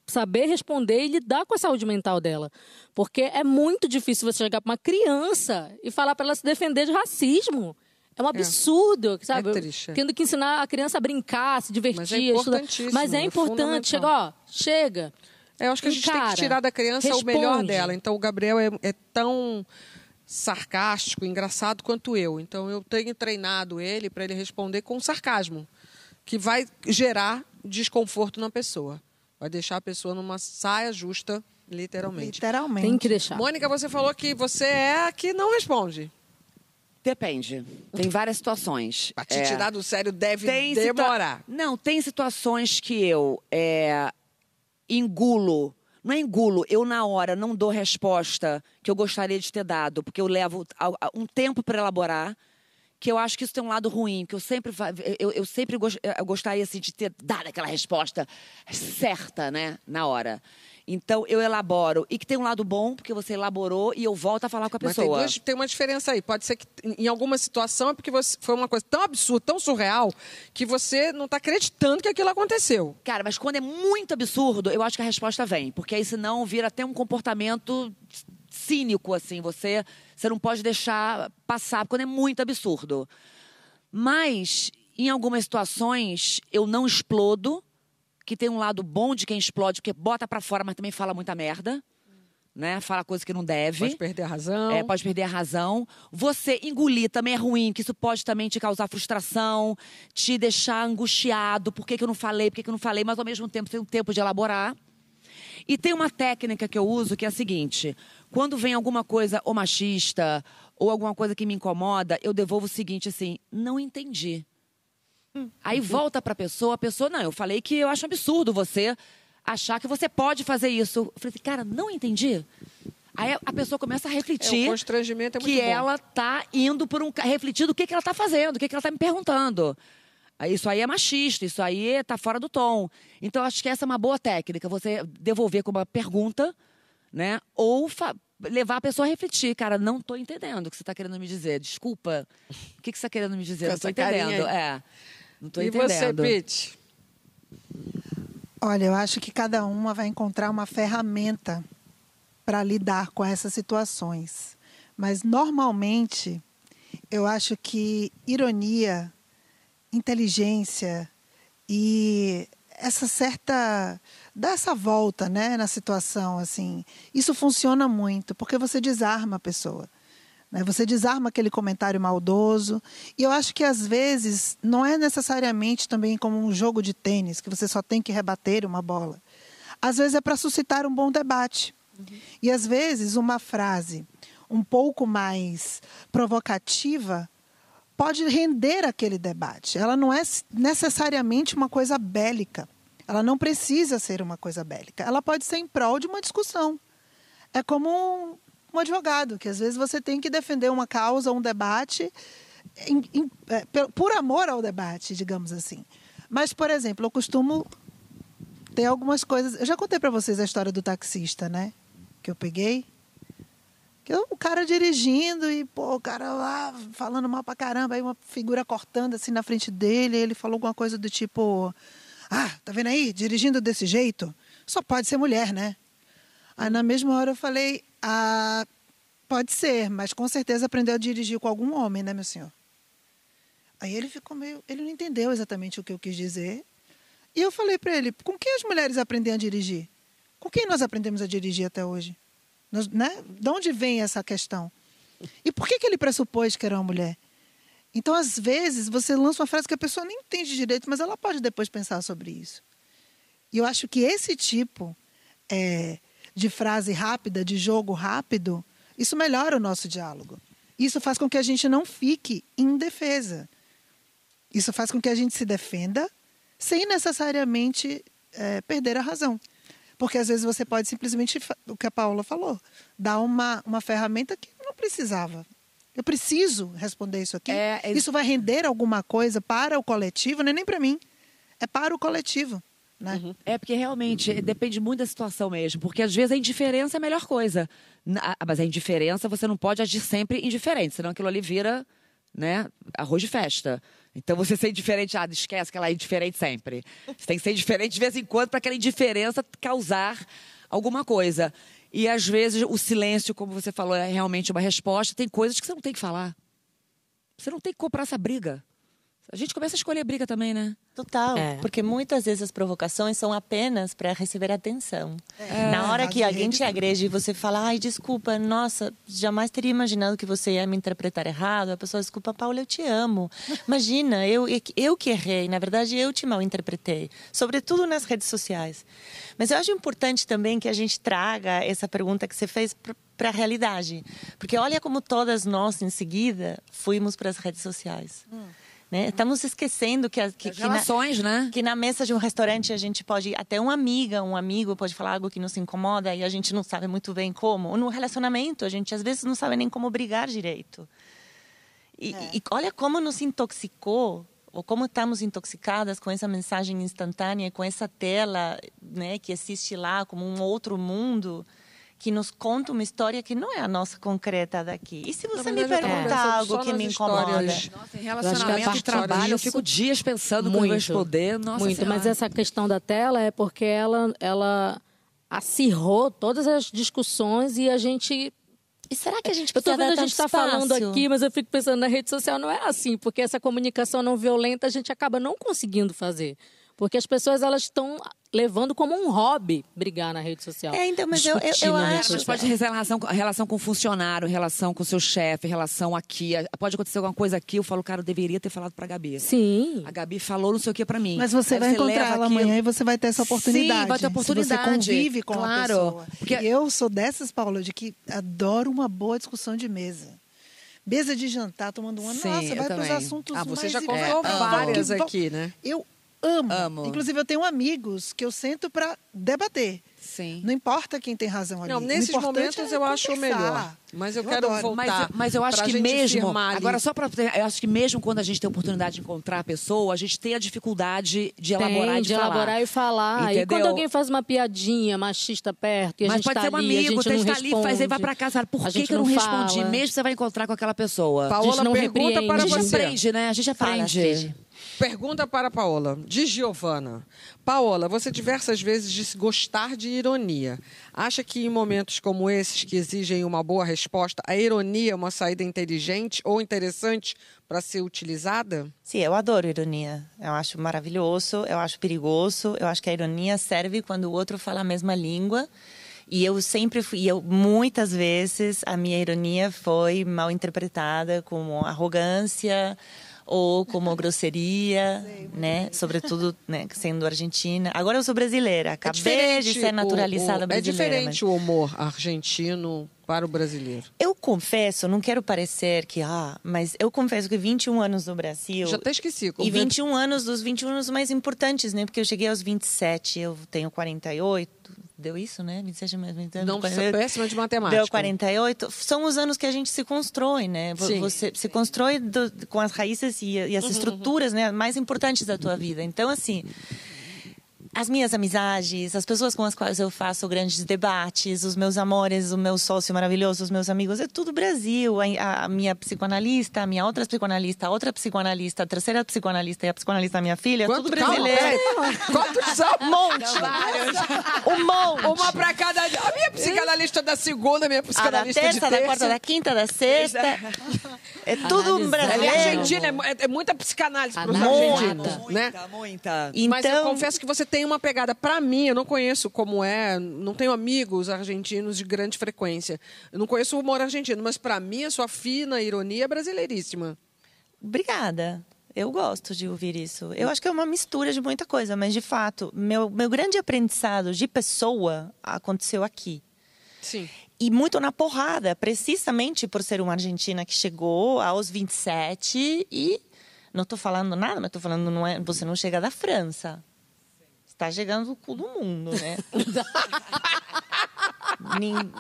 saber responder e lidar com a saúde mental dela. Porque é muito difícil você chegar para uma criança e falar para ela se defender de racismo. É um absurdo, sabe? É triste. Tendo que ensinar a criança a brincar, se divertir, Mas é importantíssimo, Mas é é importante. Chega, fundamental. ó, chega. É, Eu acho que a gente tem que tirar da criança o melhor responde. dela. Então, o Gabriel é, é tão sarcástico, engraçado quanto eu. Então, eu tenho treinado ele para ele responder com sarcasmo, que vai gerar desconforto na pessoa. Vai deixar a pessoa numa saia justa, literalmente. Literalmente. Tem que deixar. Mônica, você falou que você é a que não responde. Depende. Tem várias situações. Pra te É, tirar do sério deve tem situa- demorar. Não, tem situações que eu é, engulo. Não é engulo, eu na hora não dou resposta que eu gostaria de ter dado, porque eu levo a- a- um tempo para elaborar, que eu acho que isso tem um lado ruim, que eu sempre, eu, eu sempre eu gostaria assim, de ter dado aquela resposta certa, né, na hora. Então eu elaboro. E que tem um lado bom, porque você elaborou e eu volto a falar com a Mas tem, pessoa. duas- tem uma diferença aí. Pode ser que em alguma situação é porque você, foi uma coisa tão absurda, tão surreal, que você não está acreditando que aquilo aconteceu. Cara, mas quando é muito absurdo, eu acho que a resposta vem. Porque aí senão vira até um comportamento cínico, assim. Você, você não pode deixar passar quando é muito absurdo. Mas, em algumas situações, eu não explodo, que tem um lado bom de quem explode, porque bota pra fora, mas também fala muita merda. Né? Fala coisa que não deve. Pode perder a razão. É, pode perder a razão. Você engolir também é ruim, que isso pode também te causar frustração, te deixar angustiado. Por que, que eu não falei? Por que, que eu não falei? Mas ao mesmo tempo tem um tempo de elaborar. E tem uma técnica que eu uso que é a seguinte: quando vem alguma coisa ou machista ou alguma coisa que me incomoda, eu devolvo o seguinte assim: não entendi. Aí volta para a pessoa, a pessoa, não, eu falei que eu acho absurdo você achar que você pode fazer isso. Eu falei assim, cara, não entendi. Aí a pessoa começa a É, refletir o constrangimento é muito que bom. ela tá indo por um. ca- refletindo o que, que ela tá fazendo, o que, que ela tá me perguntando. Isso aí é machista, isso aí tá fora do tom. Então, acho que essa é uma boa técnica, você devolver com uma pergunta, né? Ou levar a pessoa a refletir. Cara, não tô entendendo o que você tá querendo me dizer. Desculpa. O que, que você tá querendo me dizer? Com não tô entendendo. É. Não tô e entendendo. você, Pete? Olha, eu acho que cada uma vai encontrar uma ferramenta para lidar com essas situações. Mas, normalmente, eu acho que ironia, inteligência e essa certa. dar essa volta né, na situação, assim, isso funciona muito, porque você desarma a pessoa. né? Você desarma aquele comentário maldoso. E eu acho que, às vezes, não é necessariamente também como um jogo de tênis, que você só tem que rebater uma bola. Às vezes é para suscitar um bom debate. E, às vezes, uma frase um pouco mais provocativa pode render aquele debate. Ela não é necessariamente uma coisa bélica. Ela não precisa ser uma coisa bélica. Ela pode ser em prol de uma discussão. É como um, um advogado, que às vezes você tem que defender uma causa, um debate, em- em- é, por amor ao debate, digamos assim. Mas, por exemplo, eu costumo ter algumas coisas. Eu já contei para vocês a história do taxista, né? Que eu peguei. Que o cara dirigindo e, pô, o cara lá falando mal pra caramba, aí uma figura cortando assim na frente dele, ele falou alguma coisa do tipo: Ah, tá vendo aí? Dirigindo desse jeito? Só pode ser mulher, né? Aí na mesma hora eu falei: Ah, pode ser, mas com certeza aprendeu a dirigir com algum homem, né, meu senhor? Aí ele ficou meio. Ele não entendeu exatamente o que eu quis dizer. E eu falei para ele: com quem as mulheres aprendem a dirigir? Com quem nós aprendemos a dirigir até hoje? Né? De onde vem essa questão? E por que, que ele pressupôs que era uma mulher? Então, às vezes, você lança uma frase que a pessoa nem entende direito, mas ela pode depois pensar sobre isso. E eu acho que esse tipo é, de frase rápida, de jogo rápido, isso melhora o nosso diálogo. Isso faz com que a gente não fique indefesa. Isso faz com que a gente se defenda sem necessariamente é, perder a razão. Porque às vezes você pode simplesmente, o que a Paula falou, dar uma, uma ferramenta que não precisava. Eu preciso responder isso aqui. É, é... Isso vai render alguma coisa para o coletivo, não é nem para mim. É para o coletivo. Né? Uhum. É porque realmente depende muito da situação mesmo. Porque às vezes a indiferença é a melhor coisa. Mas a indiferença você não pode agir sempre indiferente, senão aquilo ali vira né, arroz de festa. Então você ser indiferente, ah, esquece que ela é indiferente sempre. Você tem que ser indiferente de vez em quando para aquela indiferença causar alguma coisa. E às vezes o silêncio, como você falou, é realmente uma resposta. Tem coisas que você não tem que falar. Você não tem que comprar essa briga. A gente começa a escolher briga também, né? Total, é. porque muitas vezes as provocações são apenas para receber atenção. É. Na hora que alguém te agrede e você fala, ai, desculpa, nossa, jamais teria imaginado que você ia me interpretar errado. A pessoa, desculpa, Paula, eu te amo. Imagina, eu, eu que errei, na verdade eu te mal interpretei, sobretudo nas redes sociais. Mas eu acho importante também que a gente traga essa pergunta que você fez para a realidade. Porque olha como todas nós, em seguida, fomos para as redes sociais. Hum. Né? Estamos esquecendo que, que, que, relações, na, né? que na mesa de um restaurante a gente pode, até uma amiga, um amigo pode falar algo que nos incomoda e a gente não sabe muito bem como. Ou no relacionamento, a gente às vezes não sabe nem como brigar direito. E, é. e olha como nos intoxicou ou como estamos intoxicadas com essa mensagem instantânea, com essa tela né, que existe lá como um outro mundo que nos conta uma história que não é a nossa concreta daqui. E se você me perguntar algo que me incomoda? Nossa, em relacionamento de trabalho, eu fico dias pensando muito, como responder. Nossa muito, senhora. mas essa questão da tela é porque ela, ela acirrou todas as discussões e a gente e será que a gente precisa Eu tô vendo a gente está falando aqui, mas eu fico pensando na rede social não é assim, porque essa comunicação não violenta a gente acaba não conseguindo fazer. Porque as pessoas elas estão levando como um hobby brigar na rede social. É, então, mas eu, eu, eu acho. Mas pode ter relação, relação com o funcionário, relação com o seu chefe, relação aqui. Pode acontecer alguma coisa aqui, eu falo, cara, eu deveria ter falado pra Gabi. Sim. A Gabi falou não sei o que pra mim. Mas você Aí vai você encontrar ela amanhã e você vai ter essa oportunidade. Sim, vai ter oportunidade. Se você convive com claro, a pessoa. Porque eu sou dessas, Paula, de que adoro uma boa discussão de mesa mesa de jantar, tomando uma. Sim, Nossa, vai para os assuntos ah, você mais... já contou é, várias aqui, né? Eu amo. amo. Inclusive, eu tenho amigos que eu sento para debater. Sim. Não importa quem tem razão ali. Não, nesses momentos é eu acho melhor. Mas eu, eu quero adoro. voltar. Mas, mas eu acho que mesmo. Agora, só para. Eu acho que mesmo quando a gente tem a oportunidade de encontrar a pessoa, a gente tem a dificuldade de elaborar tem, e de, de falar. elaborar e falar. Entendeu? E quando alguém faz uma piadinha machista perto e a mas gente pode tá ser um ali, amigo, tem que está ali, faz, ele vai para casa. Por que, que eu não, não respondi? Mesmo você vai encontrar com aquela pessoa. Paola não pergunta para você. A gente aprende, né? A gente aprende. Fala, Pergunta para Paola, de Giovana. Paola, você diversas vezes disse gostar de ironia. Acha que em momentos como esses, que exigem uma boa resposta, a ironia é uma saída inteligente ou interessante para ser utilizada? Sim, eu adoro ironia. Eu acho maravilhoso, eu acho perigoso. Eu acho que a ironia serve quando o outro fala a mesma língua. E eu sempre fui, eu muitas vezes a minha ironia foi mal interpretada como arrogância ou como grosseria, né? Sobretudo, né, sendo argentina. Agora eu sou brasileira, acabei é de ser naturalizada o, o, brasileira. É diferente mas... o humor argentino para o brasileiro. Eu confesso, não quero parecer que, ah, mas eu confesso que 21 anos no Brasil. Já até esqueci. E 21 anos dos 21 anos mais importantes, né? Porque eu cheguei aos 27, eu tenho 48 Deu isso, né? 27 mais 20 Não, você é péssima de matemática. Deu 48. São os anos que a gente se constrói, né? Sim. Você se constrói do, com as raízes e, e as uhum, estruturas uhum. né, mais importantes da tua vida. Então, assim, as minhas amizades, as pessoas com as quais eu faço grandes debates, os meus amores, o meu sócio maravilhoso, os meus amigos, é tudo Brasil. A, a minha psicoanalista, a minha outra psicoanalista, a outra psicoanalista, a terceira psicoanalista e a psicoanalista da minha filha, Quanto, tudo brasileiro. Quantos são? Um monte. Um monte. Uma pra cada. A minha psicanalista da segunda, a minha psicanalista a da terça, da quarta, da quinta, da sexta. É tudo um Analisando. Ela é brasileiro. argentina, é, é- é muita psicanálise para os Analisando. argentinos, né? Muita, muita. Mas eu Então- confesso que você tem uma pegada. Para mim, eu não conheço como é, não tenho amigos argentinos de grande frequência. Eu não conheço o humor argentino, mas para mim a sua fina ironia é brasileiríssima. Obrigada. Eu gosto de ouvir isso. Eu acho que é uma mistura de muita coisa, mas de fato, meu, meu grande aprendizado de pessoa aconteceu aqui. Sim. E muito na porrada, precisamente por ser uma argentina que chegou aos 27 e não estou falando nada, mas estou falando não é, você não chega da França. Está chegando do cu do mundo, né? Nin-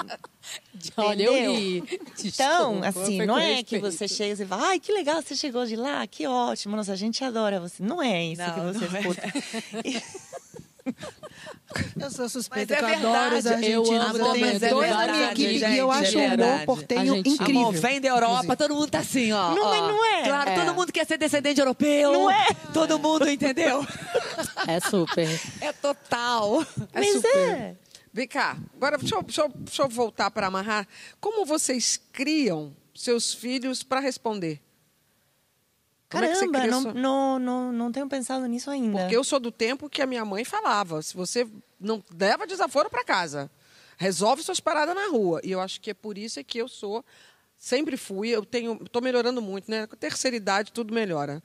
Olha, eu ri. Então, assim, não é que você chega e você fala, ai, que legal, você chegou de lá, que ótimo, nossa, a gente adora você. Não é isso Não, que você não é. Eu sou suspeita, Mas é que eu adoro os verdade, eu argentinos. amo Eu, também, tenho mas é dois na verdade, minha equipe gente, e eu é acho o humor verdade. portenho Argentina. incrível. Amor, vem da Europa, todo mundo tá assim, ó. Não, ó. mas não é. Claro, É. todo mundo quer ser descendente europeu. Não é. Todo mundo, entendeu? É super. É total. É Mas super. é. Vem cá, agora deixa eu, deixa eu- deixa eu voltar para amarrar. Como vocês criam seus filhos para responder? É Caramba, cria não, sua- não, não, não tenho pensado nisso ainda. Porque eu sou do tempo que a minha mãe falava: se você não leva desaforo para casa, resolve suas paradas na rua. E eu acho que é por isso é que eu sou, sempre fui, eu tenho, tô melhorando muito, né? Com a terceira idade tudo melhora.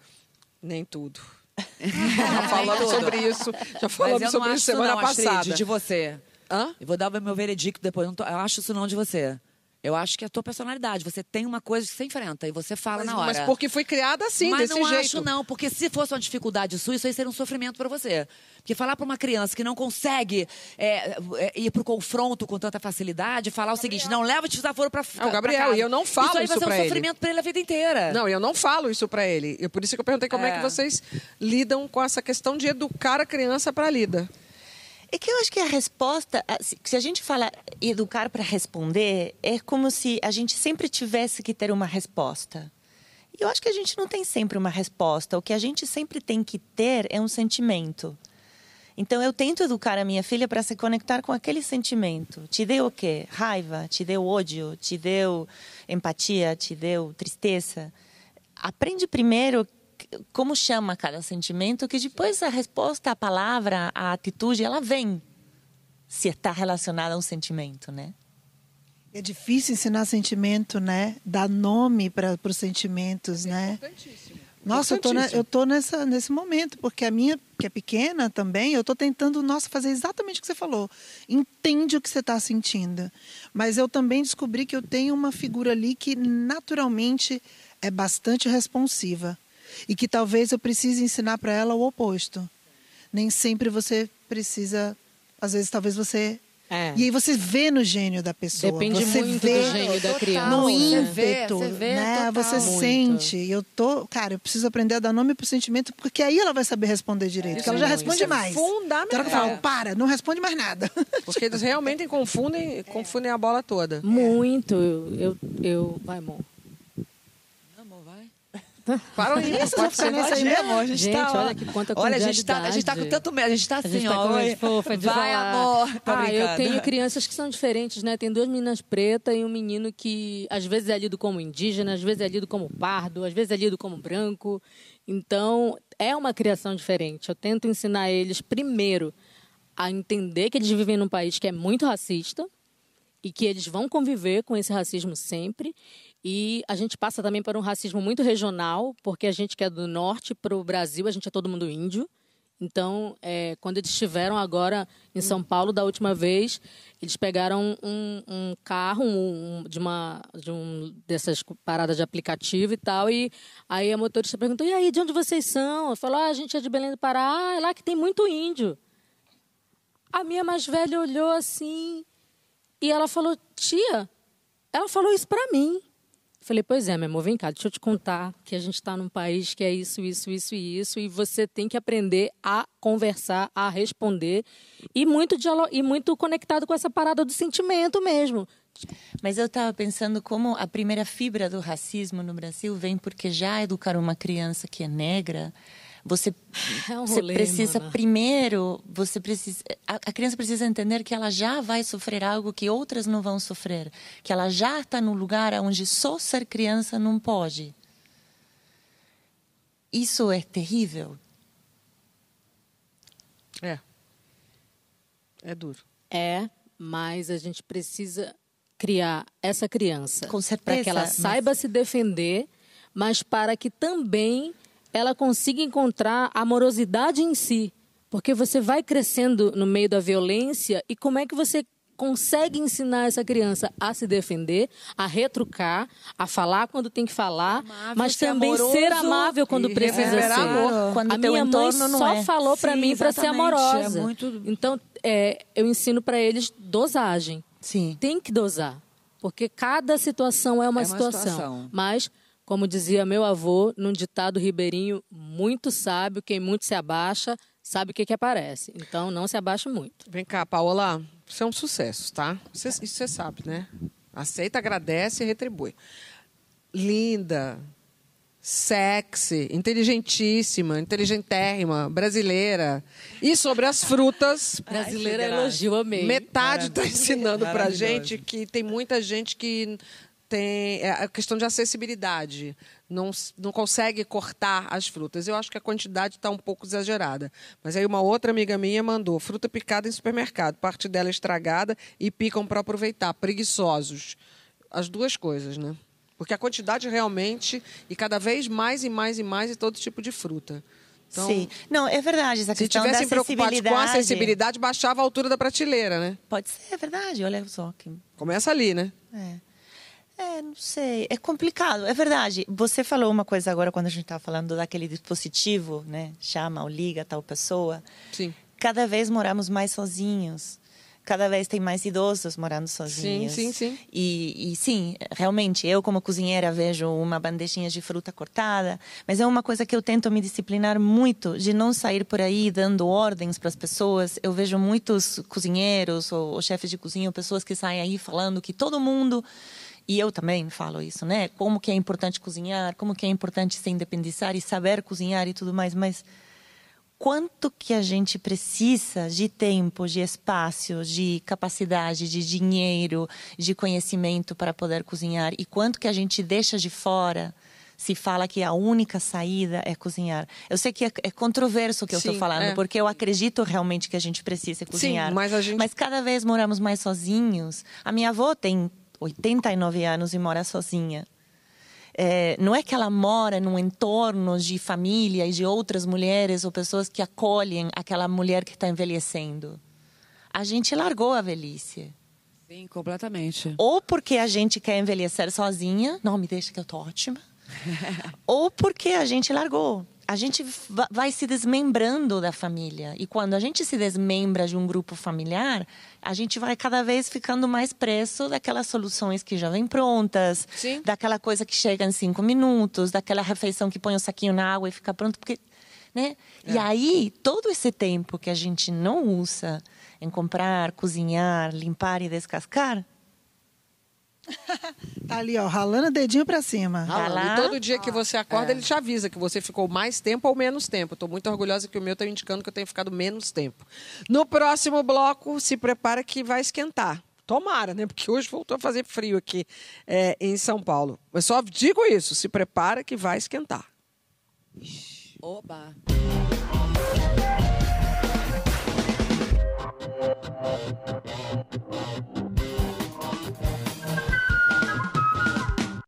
Nem tudo. já falamos sobre isso, já falamos eu sobre acho isso semana não, Astrid, passada. de você. Hã? Eu vou dar o meu veredicto depois. Não tô- eu acho isso não de você. Eu acho que é a tua personalidade. Você tem uma coisa que você enfrenta e você fala Mas, na hora. mas porque foi criada assim, Mas desse não jeito. acho não, porque se fosse uma dificuldade sua, isso aí seria um sofrimento para você. Porque falar para uma criança que não consegue é, é, ir pro confronto com tanta facilidade, falar o seguinte, não leva o desaforo para É o Gabriel, e eu não falo isso aí isso vai ser pra um ele. sofrimento para ele a vida inteira. Não, eu não falo isso para ele. E por isso que eu perguntei como é. É. que vocês lidam com essa questão de educar a criança para a lida. É que eu acho que a resposta, a- se se a gente fala educar para responder, é como se a gente sempre tivesse que ter uma resposta. E eu acho que a gente não tem sempre uma resposta. O que a gente sempre tem que ter é um sentimento. Então eu tento educar a minha filha para se conectar com aquele sentimento. Te deu o quê? Raiva, te deu ódio, te deu empatia, te deu tristeza. Aprende primeiro como chama cada sentimento, que depois a resposta, a palavra, a atitude, ela vem. Se está relacionada a um sentimento, né? É difícil ensinar sentimento, né? Dar nome para os sentimentos, né? Nossa, eu tô, ne- eu tô nessa, nesse momento, porque a minha, que é pequena também, eu tô tentando, nossa, fazer exatamente o que você falou. Entende o que você está sentindo. Mas eu também descobri que eu tenho uma figura ali que naturalmente é bastante responsiva. E que talvez eu precise ensinar para ela o oposto. Nem sempre você precisa, às vezes talvez você É. e aí você vê no gênio da pessoa. Depende você muito vê do gênio da criança. no Você vê, ímpeto, você vê né? Você sente. E eu tô, cara, eu preciso aprender a dar nome pro sentimento, porque aí ela vai saber responder direito. porque ela já responde Isso é mais. fundamental. Tem hora que eu falo, para, não responde mais nada. Porque eles realmente confundem, confundem a bola toda. Muito. Eu, eu, vai, amor. Para aí, nessa aí mesmo? amor, a gente, Gente, tá, olha que quanta Olha, a gente, tá, a gente tá com tanto medo, a gente tá A assim, tá ó. mais fofa de vai, falar. amor. Ah, eu tenho crianças que são diferentes, né? Tem duas meninas pretas e um menino que às vezes é lido como indígena, às vezes é lido como pardo, às vezes é lido como branco. Então, é uma criação diferente. Eu tento ensinar eles, primeiro, a entender que eles vivem num país que é muito racista e que eles vão conviver com esse racismo sempre. E a gente passa também por um racismo muito regional, porque a gente que é do norte para o Brasil, a gente é todo mundo índio. Então, é, quando eles estiveram agora em São Paulo da última vez, eles pegaram um, um carro um- de uma de um dessas paradas de aplicativo e tal, e aí a motorista perguntou: "E aí, de onde vocês são?" Falou: ah, "A gente é de Belém do Pará, ah, é lá que tem muito índio." A minha mais velha olhou assim e ela falou: Tia, ela falou isso pra mim. Falei, pois é, meu amor, vem cá, deixa eu te contar que a gente está num país que é isso, isso, isso e isso, e você tem que aprender a conversar, a responder, e muito, e muito conectado com essa parada do sentimento mesmo. Mas eu estava pensando como a primeira fibra do racismo no Brasil vem porque já educar uma criança que é negra Você, É um você rolê, precisa mana. primeiro, você precisa, a, a criança precisa entender que ela já vai sofrer algo que outras não vão sofrer, que ela já está no lugar onde só ser criança não pode. Isso é terrível. É. É duro. É, mas a gente precisa criar essa criança Com para que ela mas- saiba se defender, mas para que também ela consiga encontrar amorosidade em si, porque você vai crescendo no meio da violência e como é que você consegue ensinar essa criança a se defender, a retrucar, a falar quando tem que falar, Amável, mas ser também amoroso ser amável quando precisa ser. amor. Quando a minha mãe só é. falou para mim para ser exatamente. amorosa. É muito- Então, é, eu ensino para eles dosagem. Sim. Tem que dosar, porque cada situação é uma, É uma situação. situação. Mas, como dizia meu avô, num ditado ribeirinho muito sábio, quem muito se abaixa, sabe o que, que aparece. Então, não se abaixe muito. Vem cá, Paola. Isso é um sucesso, tá? Você- isso você sabe, né? Aceita, agradece e retribui. Linda, sexy, inteligentíssima, inteligentérrima, brasileira. E sobre as frutas, Brasileira é elogio, amei. metade está ensinando pra Maravilhosa. gente que tem muita gente que tem é a questão de acessibilidade. Não, não consegue cortar as frutas. Eu acho que a quantidade está um pouco exagerada. Mas aí uma outra amiga minha mandou fruta picada em supermercado, parte dela estragada e picam para aproveitar. Preguiçosos. As duas coisas, né? Porque a quantidade realmente, e cada vez mais e mais e mais, e todo tipo de fruta. Então, Sim. Não, é verdade. Essa se tivessem preocupados com a acessibilidade. acessibilidade, baixava a altura da prateleira, né? Pode ser, é verdade. Olha só que Começa ali, né? É. É, não sei. É complicado, é verdade. Você falou uma coisa agora quando a gente estava falando daquele dispositivo, né? Chama ou liga tal pessoa. Sim. Cada vez moramos mais sozinhos. Cada vez tem mais idosos morando sozinhos. sim, sim. E, e sim, realmente, eu como cozinheira vejo uma bandejinha de fruta cortada, mas é uma coisa que eu tento me disciplinar muito, de não sair por aí dando ordens para as pessoas. Eu vejo muitos cozinheiros ou, ou chefes de cozinha, pessoas que saem aí falando que todo mundo e eu também falo isso, né? Como que é importante cozinhar, como que é importante se independizar e saber cozinhar e tudo mais, mas quanto que a gente precisa de tempo, de espaço, de capacidade, de dinheiro, de conhecimento para poder cozinhar e quanto que a gente deixa de fora se fala que a única saída é cozinhar. Eu sei que é, é controverso o que eu estou Sim, falando, é. porque eu acredito realmente que a gente precisa cozinhar. mas a gente- Mas cada vez moramos mais sozinhos. A minha avó tem 89 anos e mora sozinha. É, não é que ela mora num entorno de família e de outras mulheres ou pessoas que acolhem aquela mulher que está envelhecendo. A gente largou a velhice. Sim, completamente. Ou porque a gente quer envelhecer sozinha, não me deixa que eu tô ótima. ou porque a gente largou. A gente va- vai se desmembrando da família. E quando a gente se desmembra de um grupo familiar, a gente vai cada vez ficando mais preso daquelas soluções que já vêm prontas, Sim. daquela coisa que chega em cinco minutos, daquela refeição que põe o saquinho na água e fica pronto. Porque, né? E aí, todo esse tempo que a gente não usa em comprar, cozinhar, limpar e descascar, Tá ali, ó, ralando o dedinho pra cima. Ralando. E todo dia que você acorda, ele te avisa que você ficou mais tempo ou menos tempo. Estou muito orgulhosa que o meu está indicando que eu tenho ficado menos tempo. No próximo bloco, se prepara que vai esquentar. Tomara, né? Porque hoje voltou a fazer frio aqui é, em São Paulo. Mas só digo isso, se prepara que vai esquentar. Oba!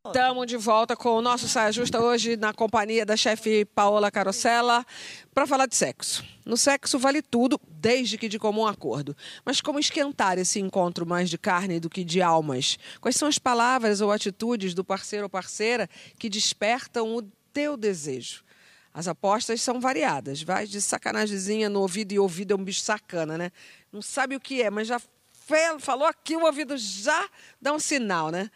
Estamos de volta com o nosso Saia Justa hoje na companhia da chefe Paola Carosella para falar de sexo. No sexo vale tudo, desde que de comum acordo. Mas como esquentar esse encontro mais de carne do que de almas? Quais são as palavras ou atitudes do parceiro ou parceira que despertam o teu desejo? As apostas são variadas. Vai de sacanagemzinha no ouvido e ouvido é um bicho sacana, né? Não sabe o que é, mas já falou aqui, o ouvido já dá um sinal, né?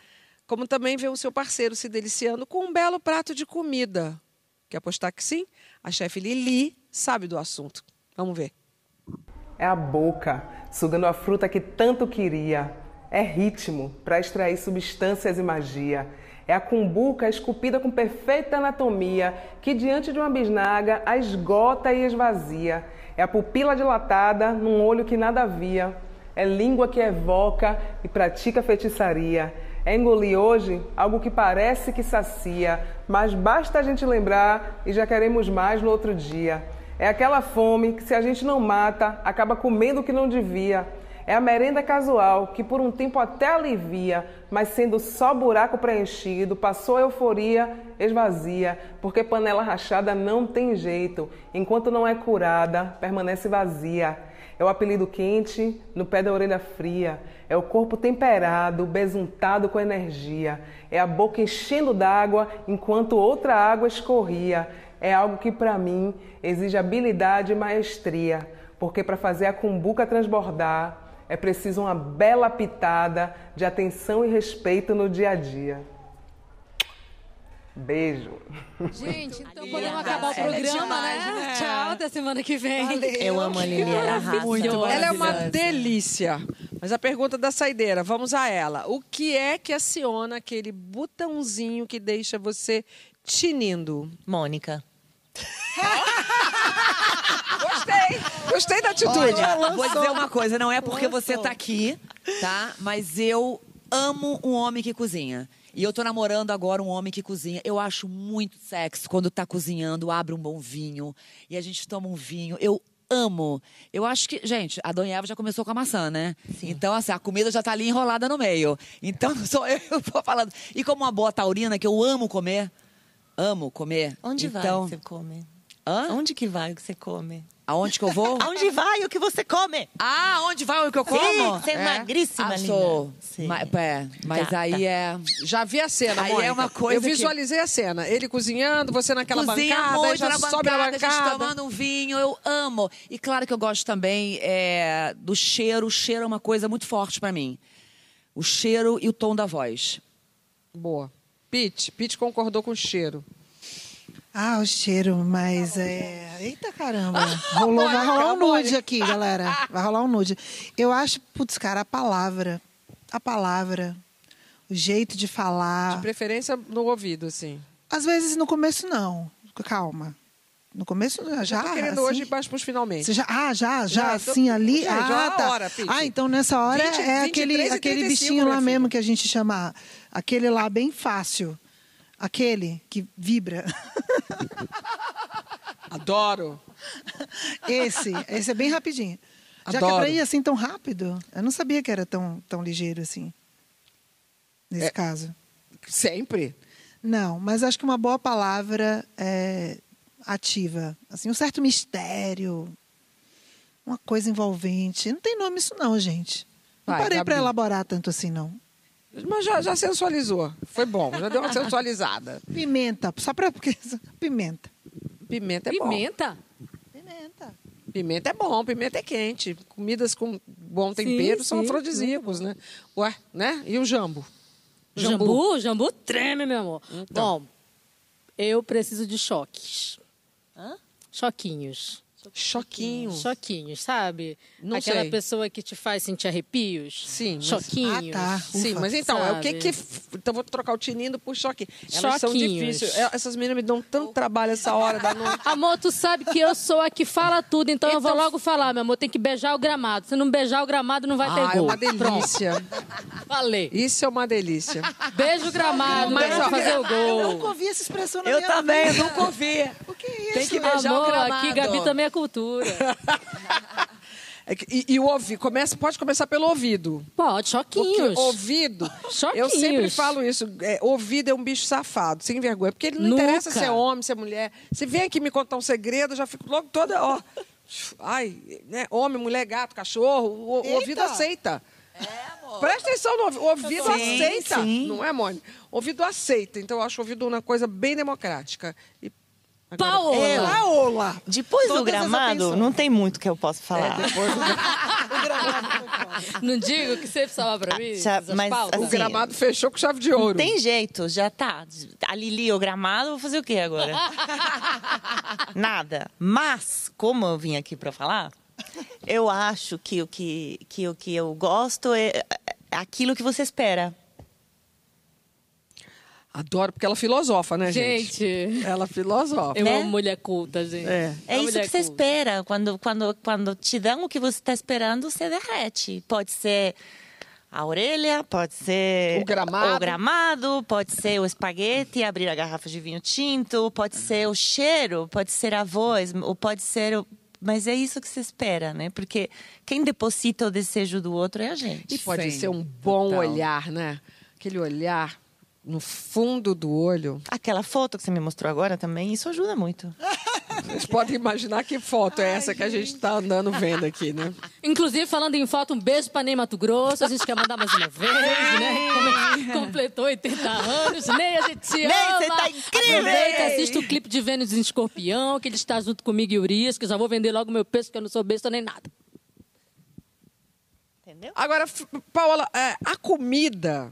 Como também ver o seu parceiro se deliciando com um belo prato de comida. Quer apostar que sim? A chefe Lili sabe do assunto. Vamos ver. É a boca, sugando a fruta que tanto queria. É ritmo para extrair substâncias e magia. É a cumbuca esculpida com perfeita anatomia, que diante de uma bisnaga a esgota e esvazia. É a pupila dilatada num olho que nada via. É língua que evoca e pratica feitiçaria. É engolir hoje algo que parece que sacia, mas basta a gente lembrar e já queremos mais no outro dia. É aquela fome que, se a gente não mata, acaba comendo o que não devia. É a merenda casual que por um tempo até alivia, mas sendo só buraco preenchido, passou a euforia, esvazia, porque panela rachada não tem jeito, enquanto não é curada, permanece vazia. É o apelido quente no pé da orelha fria. É o corpo temperado, besuntado com energia. É a boca enchendo d'água enquanto outra água escorria. É algo que para mim exige habilidade e maestria, porque para fazer a cumbuca transbordar é preciso uma bela pitada de atenção e respeito no dia a dia. Beijo. Gente, então podemos acabar o programa, né? Tchau, até semana que vem. Eu amo a Lili, ela é uma delícia. Mas a pergunta da saideira, vamos a ela. O que é que aciona aquele botãozinho que deixa você tinindo? Mônica. Gostei! Gostei da atitude. Olha, vou dizer uma coisa, não é porque você tá aqui, tá? Mas eu amo um homem que cozinha. E eu tô namorando agora um homem que cozinha. Eu acho muito sexy quando tá cozinhando, abre um bom vinho e a gente toma um vinho. Eu amo. Eu acho que, gente, a Dona Eva já começou com a maçã, né? Então, assim, a comida já tá ali enrolada no meio. Então, sou eu que tô falando. E como uma boa taurina, que eu amo comer, amo comer. Onde então, vai que você come? Hã? Onde que vai que você come? Aonde que eu vou? Aonde vai o que você come? Ah, onde vai o que eu como? Sim, você é, magríssima, ah, sou. Sim. Ma- é, mas Tá, aí tá. é. Já vi a cena, Aí Mônica. é uma coisa Eu que- visualizei a cena. Ele cozinhando, você naquela Cozinha bancada, muito já na sobe na bancada, a gente bancada. tomando um vinho, eu amo. E claro que eu gosto também é, do cheiro. O cheiro é uma coisa muito forte pra mim. O cheiro e o tom da voz. Boa. Pete, Pete concordou com o cheiro. Ah, o cheiro, mas é. Eita caramba! Rolou, vai rolar um nude aqui, galera. Vai rolar um nude. Eu acho, putz, cara, a palavra. A palavra. O jeito de falar. De preferência no ouvido, assim. Às vezes no começo não. Calma. No começo já. Já tô querendo assim? hoje ir mais pros finalmente. Você já, ah, já, já, Já, assim, tô- ali. Gente, ah, ó a tá. hora, Pete. ah, então nessa hora 20, é aquele, 23 e aquele 35, bichinho lá mesmo que a gente chama. Aquele lá bem fácil. Aquele que vibra. Adoro. Esse, esse é bem rapidinho. Já que é Adoro. pra ir assim tão rápido, eu não sabia que era tão, tão ligeiro assim. Nesse É. caso. Sempre. Não, mas acho que uma boa palavra é ativa. Assim, um certo mistério. Uma coisa envolvente. Não tem nome isso não, gente. Não Vai, parei para elaborar tanto assim, não. Mas já, já sensualizou. Foi bom, já deu uma sensualizada. Pimenta, só para porque pimenta. Pimenta é bom. Pimenta? Pimenta. Pimenta é bom, pimenta é quente. Comidas com bom tempero Sim, são sim, afrodisíacos, né? Ué, né? E o jambo? Jambu? Jambu treme, meu amor. Então. Bom, eu preciso de choques. Choquinhos. Choquinho. Choquinhos, sabe? Não Aquela sei. pessoa que te faz sentir arrepios. Sim, mas- Choquinhos. Ah, tá. Sim, mas então, é o que Sabe? que. Então vou trocar o tinindo por choque. Elas são Choquinhos. difíceis. É, Essas meninas me dão tanto trabalho essa hora da noite. Amor, tu sabe que eu sou a que fala tudo, então, eu vou Então- logo falar, meu amor. Tem que beijar o gramado. Se não beijar o gramado, não vai ter Ah, é gol. uma delícia. Falei. Isso é uma delícia. Beijo o gramado, Mas, ó, fazer o Eu gol. nunca ouvi essa expressão na Eu minha também, eu vida. nunca ouvi. O que é isso? Tem que beijar o Amor, gramado. aqui Gabi também é. É que- e, e o ouvido, começa, pode começar pelo ouvido. Pode, Porque choquinhos. ouvido, Choquinhos. eu sempre falo isso, é, ouvido é um bicho safado, sem vergonha. Porque ele não Nunca. interessa se é homem, se é mulher. Se vem aqui me contar um segredo, eu já fico logo toda, ó. Ai, né? Homem, mulher, gato, cachorro, o, o ouvido aceita. Presta atenção no ouvido. O ouvido Sim, aceita. sim. Não é, Mônica? Ouvido aceita. Então eu acho o ouvido uma coisa bem democrática. E agora- Paola. É, Paola. Depois do Todas as gramado, não tem muito que eu posso falar. Não digo que você precisava pra mim? Essas mas, pautas? O assim, gramado fechou com chave de ouro. Não tem jeito, já tá. A Lili, o gramado, vou fazer o quê agora? Nada. Mas, como eu vim aqui para falar, eu acho que o que, que, o que eu gosto é é aquilo que você espera. Adoro, porque ela filosofa, né, gente? Gente, Ela filosofa. eu Né? amo mulher culta, gente. É. É isso que você culta. espera. Quando, quando, quando te dão o que você está esperando, você derrete. Pode ser a orelha, pode ser O gramado. o gramado, pode ser o espaguete, abrir a garrafa de vinho tinto, pode ser o cheiro, pode ser a voz, ou pode ser o... Mas é isso que se espera, né? Porque quem deposita o desejo do outro é a gente. E pode Sim, ser um bom total. olhar, né? Aquele olhar no fundo do olho. Aquela foto que você me mostrou agora também, isso ajuda muito. Vocês podem imaginar que foto é essa que a gente está andando vendo aqui, né? Inclusive, falando em foto, um beijo pra Ney Mato Grosso. A gente quer mandar mais uma vez, né? Completou 80 anos. Ney, a gente te Ney, ama. você tá incrível! Aproveita, assista o clipe de Vênus em Escorpião, que ele está junto comigo e Urias, que eu já vou vender logo meu peixe, porque eu não sou besta nem nada. Entendeu? Agora, Paola, é, a comida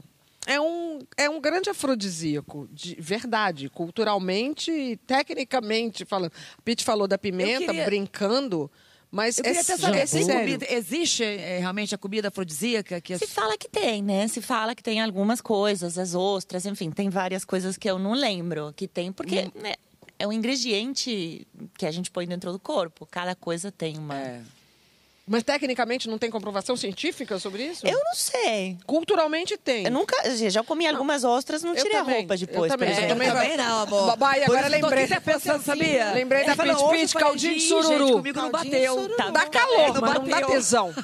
é um, é um grande afrodisíaco, de verdade, culturalmente e tecnicamente falando. A Pete falou da pimenta, queria- brincando, mas Eu é, queria até saber, comida, existe é, realmente a comida afrodisíaca? Que é Se fala que tem, né? Se fala que tem algumas coisas, as ostras, enfim, tem várias coisas que eu não lembro que tem, porque né, é um ingrediente que a gente põe dentro do corpo. Cada coisa tem uma. É. Mas tecnicamente não tem comprovação científica sobre isso? Eu não sei. Culturalmente tem. Eu nunca. Já comi algumas ostras, não Eu tirei a também, roupa eu depois, também, por eu exemplo. também. não, amor. Babai, agora isso que eu lembrei. até pensando, sabia? Lembrei da eu falei, caldinho de "Ih, sururu." Gente, comigo não Caldinho de bateu. sururu. Tá Dá bom. calor, não mas não dá tesão.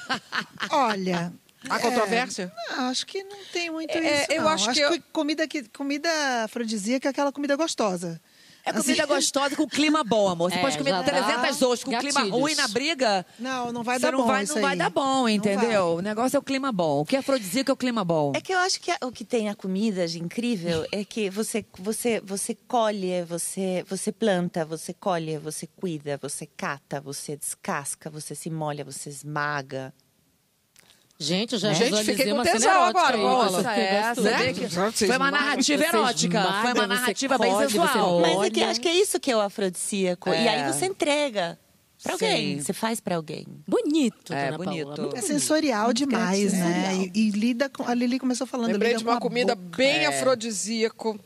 Olha. Há controvérsia? Não, acho que não tem muito É, isso. eu não. acho que eu- comida, que comida afrodisíaca é aquela comida gostosa. É comida Assim- gostosa com clima bom, amor. Você É, pode comer já dá 300 ostras com clima ruim na briga. Não, não vai dar não bom vai, isso não vai aí. dar bom, entendeu? vai. O negócio é o clima bom. O que é afrodisíaco é o clima bom. É que eu acho que o que tem a comida de incrível é que você você você colhe, você você planta, você colhe, você cuida, você cata, você descasca, você se molha, você esmaga. Gente, eu já Gente, fiquei com tesão agora. Nossa, é, né? Foi uma narrativa erótica. Foi uma narrativa bem sensual. Mas é que acho que é isso que é o afrodisíaco. E É. aí você entrega pra alguém, Sim. você faz pra alguém. Bonito, É, dona bonito. Paola. É sensorial demais, né? E, e lida com. A Lili começou falando. Lembrei lida de com uma a comida boca. bem É. afrodisíaco.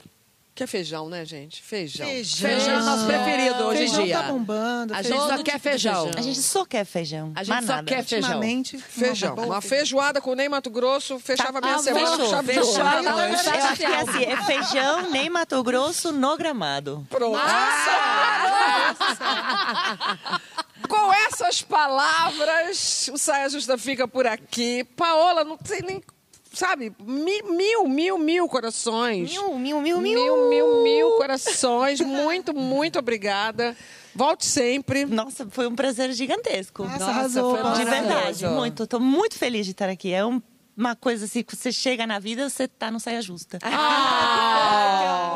Que é feijão, né, gente? Feijão. Feijão. Feijão é o nosso preferido hoje em Feijão dia. tá bombando. A gente só quer tipo de feijão. feijão. A gente só quer feijão. A gente mais só nada. quer feijão. Ultimamente, Feijão. uma feijoada com Ney Mato Grosso fechava Tá- minha ah, semana com fechou, fechou. ouro. Eu acho que é assim, é feijão, nem Mato Grosso, no gramado. Pronto. Com essas palavras, o Saia Justa fica por aqui. Paola, não sei nem. Sabe, mi- mil, mil, mil corações. Mil, mil, mil, mil. Mil, mil, mil corações. Muito, muito obrigada. Volte sempre. Nossa, foi um prazer gigantesco. Nossa, Nossa, arrasou. foi. De verdade, muito. Estou muito feliz de estar aqui. É um- uma coisa assim, que você chega na vida, você tá no saia justa. Ah,